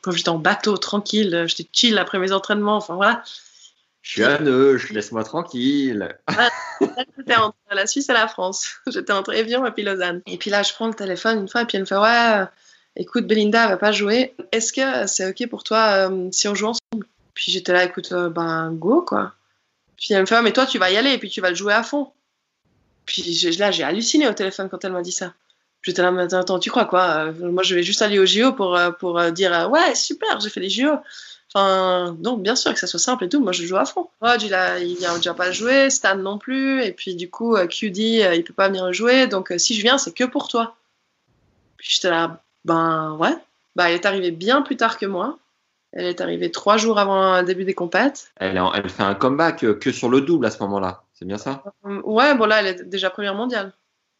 quand j'étais en bateau, tranquille, j'étais chill après mes entraînements, enfin voilà. Je suis à je laisse-moi tranquille. J'étais entre la Suisse et la France. J'étais entre Evian et puis Lausanne. Et puis là, je prends le téléphone une fois et puis elle me fait Ouais, écoute, Belinda, elle va pas jouer. Est-ce que c'est OK pour toi euh, si on joue ensemble? Puis j'étais là, écoute, euh, ben go, quoi. Puis elle me fait Mais toi, tu vas y aller et puis tu vas le jouer à fond. Puis là, j'ai halluciné au téléphone quand elle m'a dit ça. J'étais là, mais attends, tu crois quoi? Euh, Moi, je vais juste aller au JO pour, pour dire Ouais, super, j'ai fait les JO. Enfin, donc bien sûr que ça soit simple et tout, moi je joue à fond. Rod, il, a, il vient déjà pas jouer, Stan non plus, et puis du coup, QD, il peut pas venir jouer, donc si je viens, c'est que pour toi. Puis j'étais là, ben ouais, bah, elle est arrivée bien plus tard que moi. Elle est arrivée trois jours avant le début des compètes. Elle, elle fait un comeback euh, que sur le double à ce moment-là, c'est bien ça? Euh, Ouais, bon là, elle est déjà première mondiale,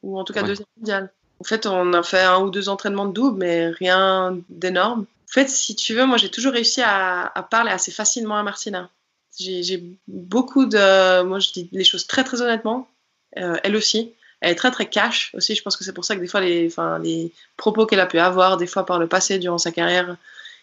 ou en tout cas deuxième mondiale. En fait, on a fait un ou deux entraînements de double, mais rien d'énorme. En fait, si tu veux, moi j'ai toujours réussi à, parler assez facilement à Martina. J'ai beaucoup de. Moi je dis les choses très très honnêtement, euh, elle aussi elle est très très cash aussi. Je pense que c'est pour ça que des fois les, les propos qu'elle a pu avoir, des fois par le passé durant sa carrière,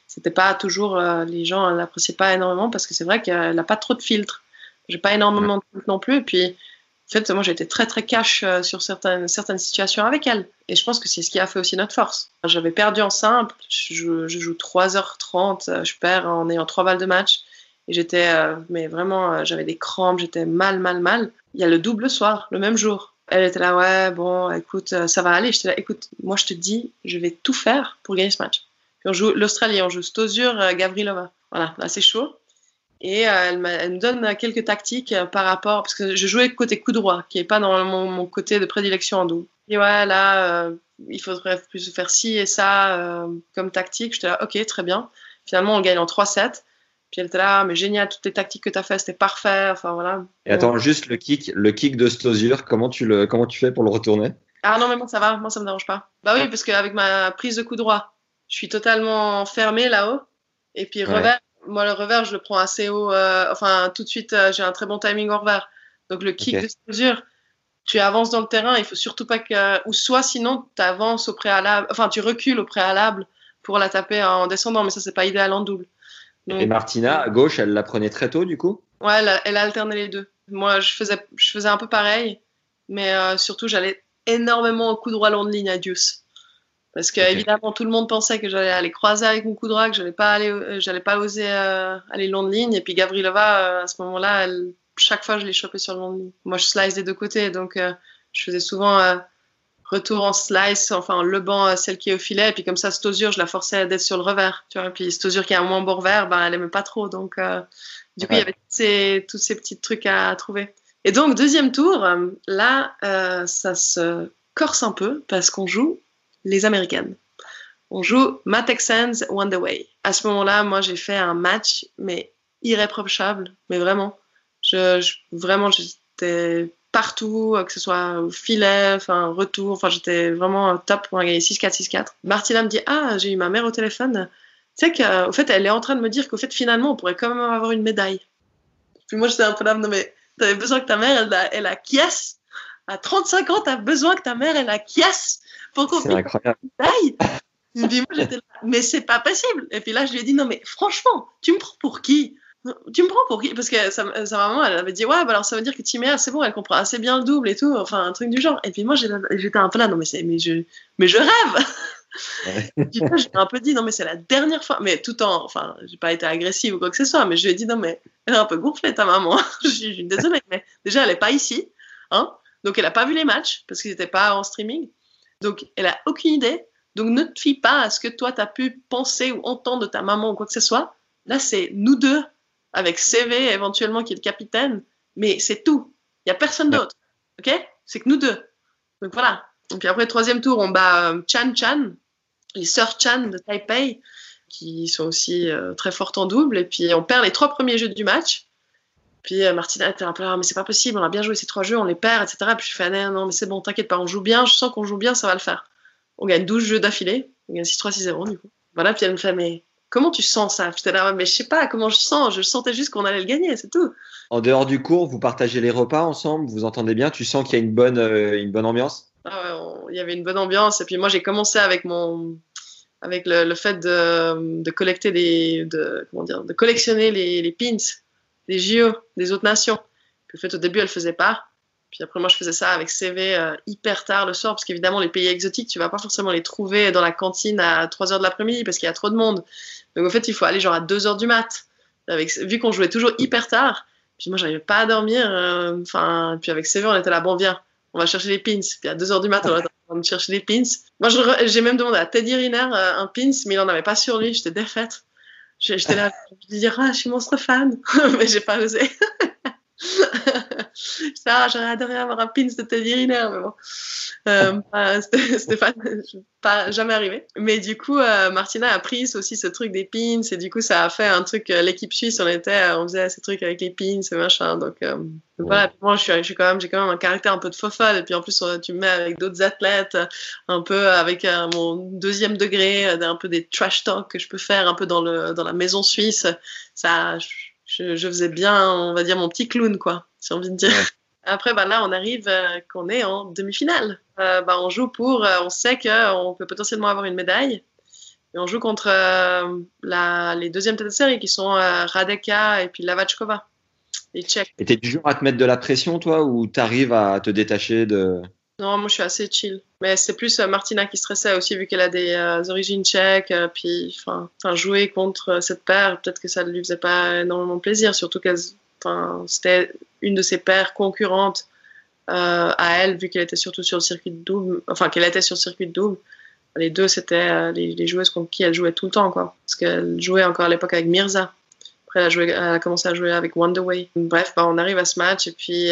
c'était pas toujours euh, les gens l'appréciaient pas énormément parce que c'est vrai qu'elle n'a pas trop de filtres. J'ai pas énormément de filtres non plus. Et puis en fait, moi j'étais très très cash euh, sur certaines certaines situations avec elle. Et je pense que c'est ce qui a fait aussi notre force. J'avais perdu en simple. Je, je, joue 3h30. Euh, je perds en ayant trois balles de match. Et j'étais, mais vraiment, j'avais des crampes, j'étais mal, mal, mal. Il y a le double soir, le même jour. Elle était là, ouais, bon, écoute, euh, ça va aller. J'étais là, écoute, moi je te dis, je vais tout faire pour gagner ce match. Puis on joue l'Australie, on joue Stosur, euh, Gavrilova. Voilà, là c'est chaud. Et euh, elle, me donne quelques tactiques par rapport, parce que je jouais côté coup droit, qui n'est pas dans mon, côté de prédilection en double. Et ouais, là, il faudrait plus faire ci et ça comme tactique. J'étais là, ok, très bien. Finalement, on gagne en 3-7. Puis elle était là, mais génial, toutes les tactiques que tu as fait, c'était parfait. Enfin voilà. Et attends, juste le kick, le kick de Stosur, comment tu le, comment tu fais pour le retourner? Ah non, mais moi ça va, moi ça me dérange pas. Bah oui, parce qu'avec ma prise de coup droit, je suis totalement fermé là-haut. Et puis revers, moi le revers, je le prends assez haut. Euh, enfin, tout de suite, euh, j'ai un très bon timing au revers. Donc le kick de Stosur, tu avances dans le terrain, il faut surtout pas que. Ou soit sinon, tu avances au préalable, enfin, tu recules au préalable pour la taper en descendant, mais ça, c'est pas idéal en double. Et Martina, à gauche, elle la prenait très tôt, du coup? Ouais, elle, a alterné les deux. Moi, je faisais, je faisais un peu pareil, mais euh, surtout, j'allais énormément au coup droit long de ligne à Deuce. Parce que, évidemment, tout le monde pensait que j'allais aller croiser avec mon coup droit, que j'allais pas aller, euh, j'allais pas oser euh, aller long de ligne. Et puis, Gavrilova, à ce moment-là, chaque fois, je l'ai chopé sur le long de ligne. Moi, je slice des deux côtés, donc je faisais souvent retour en slice, enfin le banc, celle qui est au filet, et puis comme ça, Stosur, je la forçais d'être sur le revers, tu vois, et puis Stosur qui a un moins bon revers, ben, elle aimait pas trop, donc euh, du coup, il y avait ces, tous ces petits trucs à trouver. Et donc, deuxième tour, là, euh, ça se corse un peu, parce qu'on joue les Américaines. On joue Ma Texans One Way. À ce moment-là, moi, j'ai fait un match, mais irréprochable, mais vraiment. Je, je vraiment, j'étais partout, euh, que ce soit au filet, enfin retour, enfin j'étais vraiment top pour gagner 6-4, 6-4. Martina me dit ah j'ai eu ma mère au téléphone, tu sais qu'au fait elle est en train de me dire qu'au fait finalement on pourrait quand même avoir une médaille. Puis moi j'étais un peu là non mais t'avais besoin que ta mère elle a, elle a à 35 ans t'as besoin que ta mère elle a pour qu'on une médaille. Et puis moi, j'étais là, mais c'est pas possible. Et puis là, je lui ai dit, non, mais franchement, tu me prends pour qui? Tu me prends pour qui? Parce que sa, sa, maman, elle avait dit, ouais, bah alors ça veut dire que Timéa, c'est bon, elle comprend assez bien le double et tout, enfin, un truc du genre. Et puis moi, j'étais un peu là, non, mais, mais, je, mais je rêve Ouais. j'ai un peu dit, non, mais c'est la dernière fois, mais tout en, enfin, j'ai pas été agressive ou quoi que ce soit, mais je lui ai dit, non, mais elle est un peu gonflée, ta maman. je suis désolée, mais déjà, elle est pas ici, hein, donc elle a pas vu les matchs, parce qu'ils n'étaient pas en streaming, donc elle a aucune idée, donc ne te fie pas à ce que toi, tu as pu penser ou entendre de ta maman ou quoi que ce soit. Là, c'est nous deux, avec CV éventuellement qui est le capitaine, mais c'est tout. Il n'y a personne d'autre. OK? C'est que nous deux. Donc voilà. Et puis après, troisième tour, on bat euh, Chan Chan, les sœurs Chan de Taipei, qui sont aussi euh, très fortes en double. Et puis on perd les trois premiers jeux du match. Puis euh, Martina était un peu là, mais c'est pas possible, on a bien joué ces trois jeux, on les perd, etc. Puis je fais, non, non mais c'est bon, t'inquiète pas, on joue bien, je sens qu'on joue bien, ça va le faire. On gagne 12 jeux d'affilée, on gagne 6-3, 6-0 du coup. Voilà, puis elle me fait, mais comment tu sens ça? J'étais là, mais je sais pas comment je sens, je sentais juste qu'on allait le gagner, c'est tout. En dehors du cours, vous partagez les repas ensemble, vous entendez bien, tu sens qu'il y a une bonne, euh, une bonne ambiance? Ah Il y avait une bonne ambiance, et puis moi j'ai commencé avec mon avec le, le fait de, de, collecter des, de, comment dire, de collectionner les, les pins, les JO des autres nations. Puis, en fait, au début, elle faisait pas. Puis après, moi, je faisais ça avec CV euh, hyper tard le soir, parce qu'évidemment, les pays exotiques, tu vas pas forcément les trouver dans la cantine à 3 heures de l'après-midi, parce qu'il y a trop de monde. Donc, en fait, il faut aller genre à 2 heures du mat. Avec, vu qu'on jouait toujours hyper tard, puis moi, j'arrivais pas à dormir. euh, Enfin, puis avec CV, on était là, bon, viens, on va chercher les pins. Puis à 2 heures du mat, on va chercher les pins. Moi, j'ai même demandé à Teddy Riner euh, un pins, mais il en avait pas sur lui. J'étais défaite. J'étais là, je lui dire, ah, je suis monstre fan. mais j'ai pas osé. Ah, j'aurais adoré avoir un pins de Teddy Riner, mais bon. Euh, bah, c'était c'était pas, pas jamais arrivé. Mais du coup, euh, Martina a pris aussi ce truc des pins et du coup, ça a fait un truc. euh, L'équipe suisse, on était, euh, on faisait ces trucs avec les pins et machin. Donc, voilà. Moi, je suis, je suis quand même, j'ai quand même un caractère un peu de fofolle. Et puis en plus, tu me mets avec d'autres athlètes, un peu avec mon deuxième degré, un peu des trash talk que je peux faire un peu dans le dans la maison suisse. Ça, je, je faisais bien, on va dire mon petit clown quoi, si envie de dire. Après, bah, là, on arrive euh, qu'on est en demi-finale. Euh, bah, on joue pour, euh, on sait qu'on peut potentiellement avoir une médaille. Et on joue contre la, les deuxièmes têtes de série qui sont Radeka et puis Lavachkova, les Tchèques. Et t'es du genre à te mettre de la pression, toi, ou t'arrives à te détacher de. Non, moi je suis assez chill. Mais c'est plus euh, Martina qui stressait aussi vu qu'elle a des euh, origines tchèques. euh, puis, enfin, jouer contre cette paire, peut-être que ça ne lui faisait pas énormément plaisir. Surtout qu'elle, c'était une de ses paires concurrentes à elle, vu qu'elle était surtout sur le circuit de double. Enfin, qu'elle était sur le circuit de double. Les deux, c'était les, les joueuses contre qui elle jouait tout le temps, quoi. Parce qu'elle jouait encore à l'époque avec Mirza. Après, elle a, joué, elle a commencé à jouer avec Wonderway. Bref, bah, on arrive à ce match et puis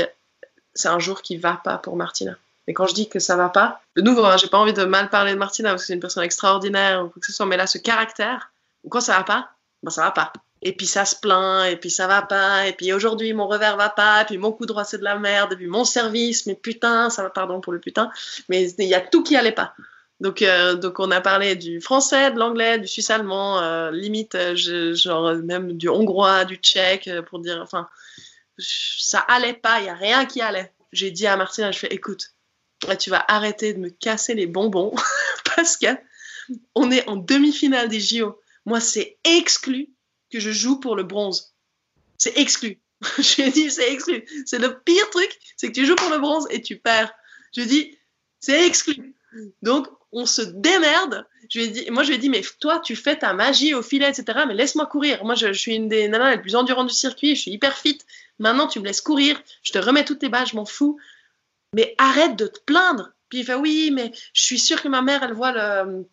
c'est un jour qui va pas pour Martina. Et quand je dis que ça va pas, de nouveau, hein, j'ai pas envie de mal parler de Martina parce que c'est une personne extraordinaire ou quoi que ce soit, mais là, ce caractère, quand ça va pas, ben ça va pas. Et puis ça se plaint, et puis ça va pas, et puis aujourd'hui mon revers va pas, et puis mon coup droit c'est de la merde, et puis mon service, mais putain, ça va, pardon pour le putain, mais il y a tout qui allait pas. Donc, euh, donc on a parlé du français, de l'anglais, du suisse-allemand, euh, limite, euh, genre même du hongrois, du tchèque, pour dire, enfin, ça allait pas, il y a rien qui allait. J'ai dit à Martina, je fais, écoute, tu vas arrêter de me casser les bonbons parce que on est en demi-finale des JO. Moi, c'est exclu que je joue pour le bronze. C'est exclu. je lui ai dit, c'est exclu. C'est le pire truc, c'est que tu joues pour le bronze et tu perds. Je lui ai dit, c'est exclu. Donc, on se démerde. Je lui moi, je lui ai dit, mais toi, tu fais ta magie au filet, etc. Mais laisse-moi courir. Moi, je, je suis une des nanas les plus endurantes du circuit. Je suis hyper fit. Maintenant, tu me laisses courir. Je te remets toutes tes balles, je m'en fous. Mais arrête de te plaindre. Puis il fait, oui, mais je suis sûre que ma mère, elle voit le,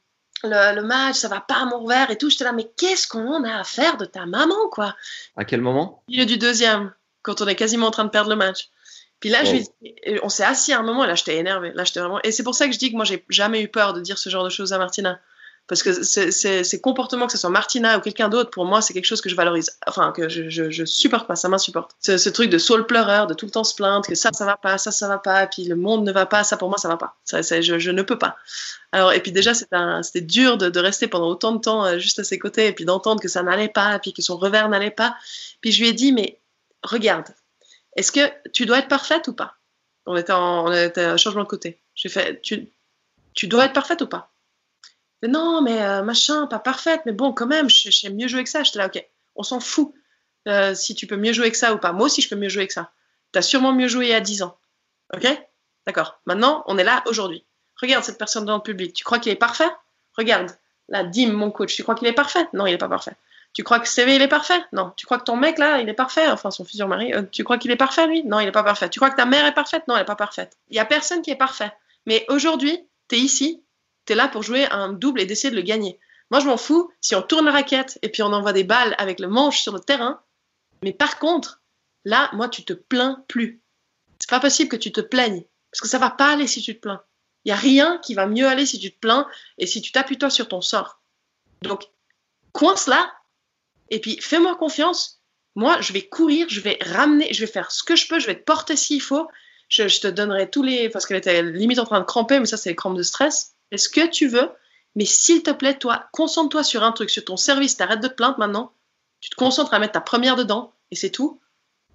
le, le match, ça va pas à mon revers et tout. J'étais là, mais qu'est-ce qu'on en a à faire de ta maman, quoi? À quel moment? Milieu du deuxième, quand on est quasiment en train de perdre le match. Puis là, je lui dis- on s'est assis à un moment, et là, j'étais énervée. Là, j'étais vraiment... Et c'est pour ça que je dis que moi, j'ai jamais eu peur de dire ce genre de choses à Martina. Parce que ces comportements, que ce soit Martina ou quelqu'un d'autre, pour moi, c'est quelque chose que je valorise. Enfin, que je, je, supporte pas, ça m'insupporte. Ce, truc de saule pleureur, de tout le temps se plaindre, que ça, ça va pas, ça, ça va pas, puis le monde ne va pas, ça, pour moi, ça va pas. Ça, je, ne peux pas. Alors, et puis déjà, c'était dur de, rester pendant autant de temps euh, juste à ses côtés, et puis d'entendre que ça n'allait pas, puis que son revers n'allait pas. Puis je lui ai dit, mais regarde, est-ce que tu dois être parfaite ou pas? On était en changement de côté. J'ai fait, tu dois être parfaite ou pas? Non, mais euh, machin, pas parfaite, mais bon, quand même, je, sais mieux jouer que ça. J'étais là, ok, on s'en fout euh, si tu peux mieux jouer que ça ou pas. Moi aussi, je peux mieux jouer que ça. Tu as sûrement mieux joué il y a 10 ans. Ok? D'accord. Maintenant, on est là aujourd'hui. Regarde cette personne dans le public. Tu crois qu'il est parfait? Regarde. Là, Dim, mon coach, tu crois qu'il est parfait? Non, il n'est pas parfait. Tu crois que CV, il est parfait? Non. Tu crois que ton mec, là, il est parfait? Enfin, son futur mari. euh, tu crois qu'il est parfait, lui? Non, il n'est pas parfait. Tu crois que ta mère est parfaite? Non, elle n'est pas parfaite. Il n'y a personne qui est parfait. Mais aujourd'hui, tu es ici, là pour jouer un double et d'essayer de le gagner. Moi, je m'en fous si on tourne la raquette et puis on envoie des balles avec le manche sur le terrain. Mais par contre, là, moi, tu te plains plus. C'est pas possible que tu te plaignes. Parce que ça va pas aller si tu te plains. Il y a rien qui va mieux aller si tu te plains et si tu t'appuies toi sur ton sort. Donc, coince là et puis fais-moi confiance. Moi, je vais courir, je vais ramener, je vais faire ce que je peux, je vais te porter s'il faut. Je, je te donnerai tous les. Parce qu'elle était limite en train de cramper, mais ça, c'est les crampes de stress. Fais ce que tu veux, mais s'il te plaît, toi, concentre-toi sur un truc, sur ton service. T'arrêtes de te plaindre maintenant. Tu te concentres à mettre ta première dedans et c'est tout.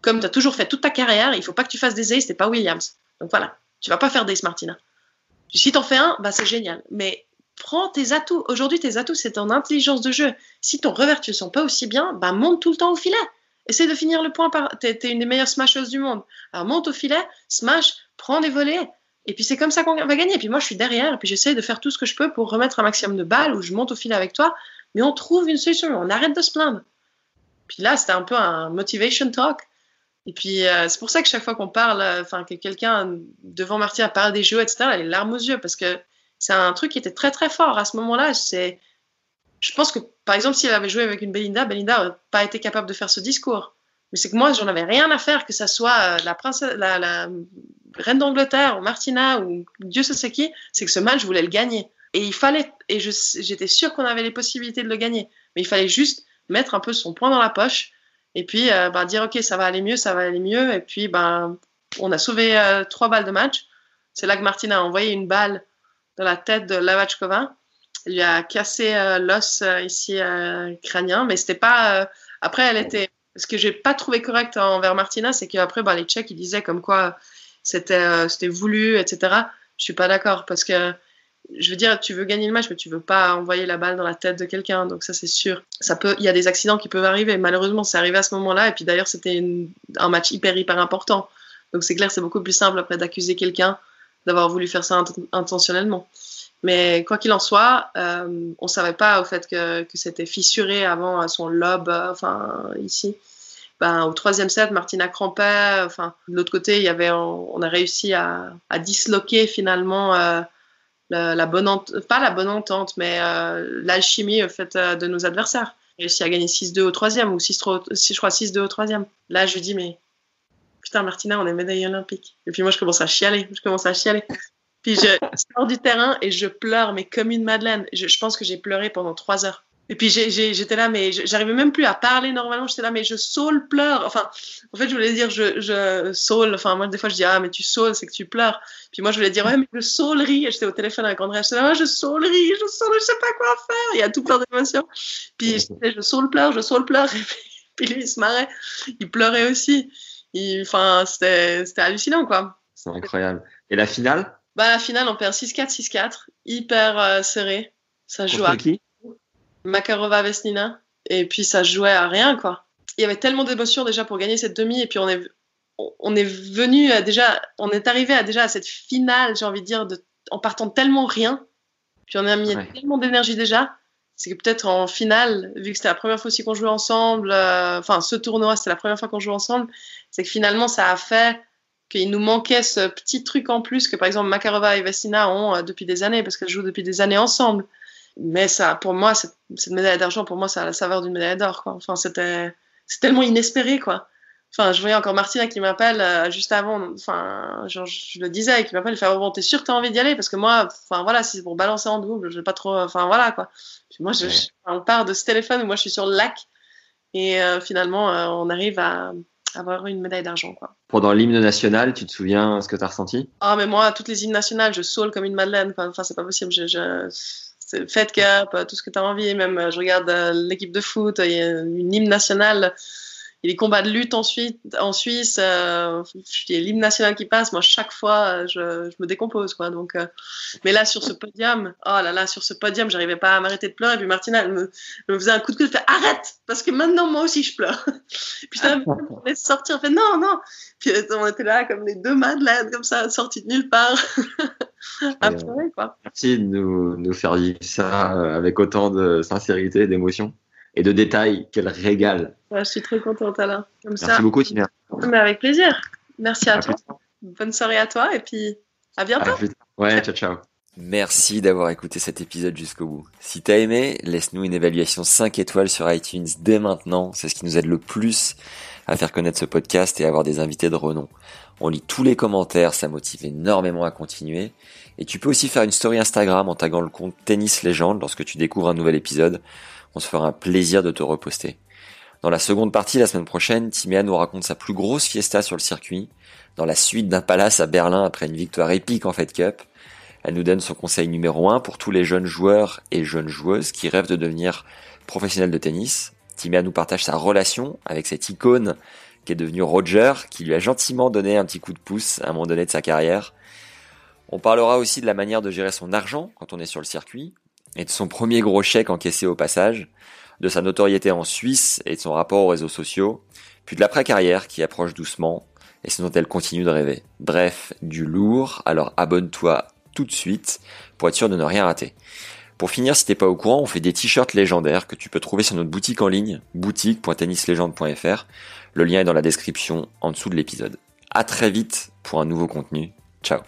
Comme tu as toujours fait toute ta carrière, il faut pas que tu fasses des aces, t'es pas Williams. Donc voilà, tu vas pas faire d'ace Martina. Si t'en fais un, bah c'est génial. Mais prends tes atouts. Aujourd'hui, tes atouts, c'est ton intelligence de jeu. Si ton revers, tu le sens pas aussi bien, bah monte tout le temps au filet. Essaye de finir le point par. T'es es une des meilleures smasheuses du monde. Alors monte au filet, smash, prends des volets. Et puis c'est comme ça qu'on va gagner. Et puis moi, je suis derrière. Et puis j'essaye de faire tout ce que je peux pour remettre un maximum de balles ou je monte au filet avec toi. Mais on trouve une solution. On arrête de se plaindre. Puis là, c'était un peu un motivation talk. Et puis euh, c'est pour ça que chaque fois qu'on parle, euh, enfin que quelqu'un devant Martina parle des jeux, etc., elle a les larmes aux yeux parce que c'est un truc qui était très très fort à ce moment-là. C'est, je pense que par exemple, si elle avait joué avec une Belinda, Belinda n'aurait pas été capable de faire ce discours. Mais c'est que moi, j'en avais rien à faire, que ça soit euh, la reine d'Angleterre ou Martina ou Dieu sait qui, c'est que ce match, je voulais le gagner. Et il fallait, et j'étais sûre qu'on avait les possibilités de le gagner. Mais il fallait juste mettre un peu son poing dans la poche et puis euh, ben, dire ok ça va aller mieux ça va aller mieux et puis ben on a sauvé euh, trois balles de match c'est là que Martina a envoyé une balle dans la tête de Lavachkova elle lui a cassé l'os ici crânien mais c'était pas après elle était ce que j'ai pas trouvé correct envers Martina c'est qu'après ben, les Tchèques ils disaient comme quoi c'était euh, c'était voulu etc je suis pas d'accord parce que je veux dire, tu veux gagner le match, mais tu veux pas envoyer la balle dans la tête de quelqu'un. Donc ça, c'est sûr. Ça peut, il y a des accidents qui peuvent arriver. Malheureusement, c'est arrivé à ce moment-là. Et puis d'ailleurs, c'était un match hyper hyper important. Donc c'est clair, c'est beaucoup plus simple après d'accuser quelqu'un d'avoir voulu faire ça int- intentionnellement. Mais quoi qu'il en soit, euh, on savait pas au fait que, que c'était fissuré avant à son lobe, euh, enfin ici. Ben, au troisième set, Martina crampait. Enfin, de l'autre côté, il y avait, on, on a réussi à, à disloquer finalement. euh, la, la bonne ent- pas la bonne entente, mais euh, l'alchimie au fait euh, de nos adversaires. J'ai réussi à gagner 6-2 au troisième, ou 6-3, au- si je crois 6-2 au troisième. Là, je lui dis, mais putain, Martina, on est médaille olympique. Et puis moi, je commence à chialer, je commence à chialer. Puis je sors du terrain et je pleure, mais comme une madeleine. Je, je pense que j'ai pleuré pendant 3 heures. Et puis j'étais là, mais je- j'arrivais même plus à parler normalement. J'étais là, mais je saule, pleure. Enfin, en fait, je voulais dire je, je saule. Enfin, moi, des fois, je dis, ah, mais tu saules, c'est que tu pleures. Puis moi, je voulais dire, ouais, mais je saulerie. Et J'étais au téléphone avec André. J'étais là, ouais, je saulerie, je saule, je sais pas quoi faire. Il y a tout plein d'émotions. Puis je je saule, pleure, je saule, pleure. Et puis, lui, il se marrait. Il pleurait aussi. Enfin, c'était hallucinant, quoi. C'est incroyable. Et la finale? Bah, la finale, on perd 6-4, 6-4. Hyper euh, serré. Ça joue à qui? Makarova Vesnina. Et puis ça jouait à rien, quoi. Il y avait tellement d'émotions déjà pour gagner cette demi. Et puis on est, on- est venu à déjà, on est arrivé à déjà à cette finale, j'ai envie de dire, de, en partant de tellement rien. Puis on a mis Ouais. tellement d'énergie déjà. C'est que peut-être en finale, vu que c'était la première fois aussi qu'on jouait ensemble, euh, enfin ce tournoi, c'était la première fois qu'on jouait ensemble, c'est que finalement ça a fait qu'il nous manquait ce petit truc en plus que par exemple Makarova et Vestina ont euh, depuis des années, parce qu'elles jouent depuis des années ensemble. Mais ça, pour moi, cette, cette médaille d'argent, pour moi, ça a la saveur d'une médaille d'or. quoi. Enfin, c'était c'est tellement inespéré, quoi. Enfin, je voyais encore Martina qui m'appelle euh, juste avant. Enfin, genre, je le disais, qui m'appelle, il fait oh, bon, t'es sûr que t'as envie d'y aller? Parce que moi, enfin voilà, si c'est pour balancer en double, je vais pas trop. Enfin voilà, quoi. Puis moi, je, je- on part de ce téléphone où moi, je suis sur le lac, et euh, finalement, euh, on arrive à avoir une médaille d'argent, quoi. Pendant l'hymne national, tu te souviens ce que tu as ressenti? Ah, mais moi, toutes les hymnes nationales, je saule comme une madeleine. Enfin, c'est pas possible. Je, euh, tout ce que tu as envie. Même, euh, je regarde euh, l'équipe de foot, il y a une hymne nationale. Les combats de lutte ensuite en Suisse, euh, il y a l'hymne national qui passe. Moi, chaque fois, je, je me décompose, quoi. Donc, euh, mais là, sur ce podium, oh là là, sur ce podium, j'arrivais pas à m'arrêter de pleurer. Et puis Martina, elle me, elle me faisait un coup de queue, elle fait arrête, parce que maintenant, moi aussi, je pleure. puis ça me sortir, elle fait non, non. Puis on était là comme les deux madeleines, comme ça, sortis de nulle part. à pleurer, quoi. Merci de nous, nous faire vivre ça avec autant de sincérité et d'émotion et de détails. Quel régal. Ouais, je suis très contente Alain. Comme Merci beaucoup Tina. Mais avec plaisir. Merci à, toi. Bonne soirée à toi et puis à bientôt. ouais, ciao ciao. Merci d'avoir écouté cet épisode jusqu'au bout. Si t'as aimé, laisse-nous une évaluation 5 étoiles sur iTunes dès maintenant. C'est ce qui nous aide le plus à faire connaître ce podcast et à avoir des invités de renom. On lit tous les commentaires, ça motive énormément à continuer. Et tu peux aussi faire une story Instagram en taguant le compte Tennis Légende lorsque tu découvres un nouvel épisode. On se fera un plaisir de te reposter. Dans la seconde partie, la semaine prochaine, Timéa nous raconte sa plus grosse fiesta sur le circuit, dans la suite d'un palace à Berlin après une victoire épique en Fed Cup. Elle nous donne son conseil numéro un pour tous les jeunes joueurs et jeunes joueuses qui rêvent de devenir professionnels de tennis. Timéa nous partage sa relation avec cette icône qui est devenue Roger, qui lui a gentiment donné un petit coup de pouce à un moment donné de sa carrière. On parlera aussi de la manière de gérer son argent quand on est sur le circuit, et de son premier gros chèque encaissé au passage, de sa notoriété en Suisse et de son rapport aux réseaux sociaux, puis de l'après-carrière qui approche doucement et ce dont elle continue de rêver. Bref, du lourd, alors abonne-toi tout de suite pour être sûr de ne rien rater. Pour finir, si t'es pas au courant, on fait des t-shirts légendaires que tu peux trouver sur notre boutique en ligne, boutique.tennislegende.fr. Le lien est dans la description en dessous de l'épisode. À très vite pour un nouveau contenu. Ciao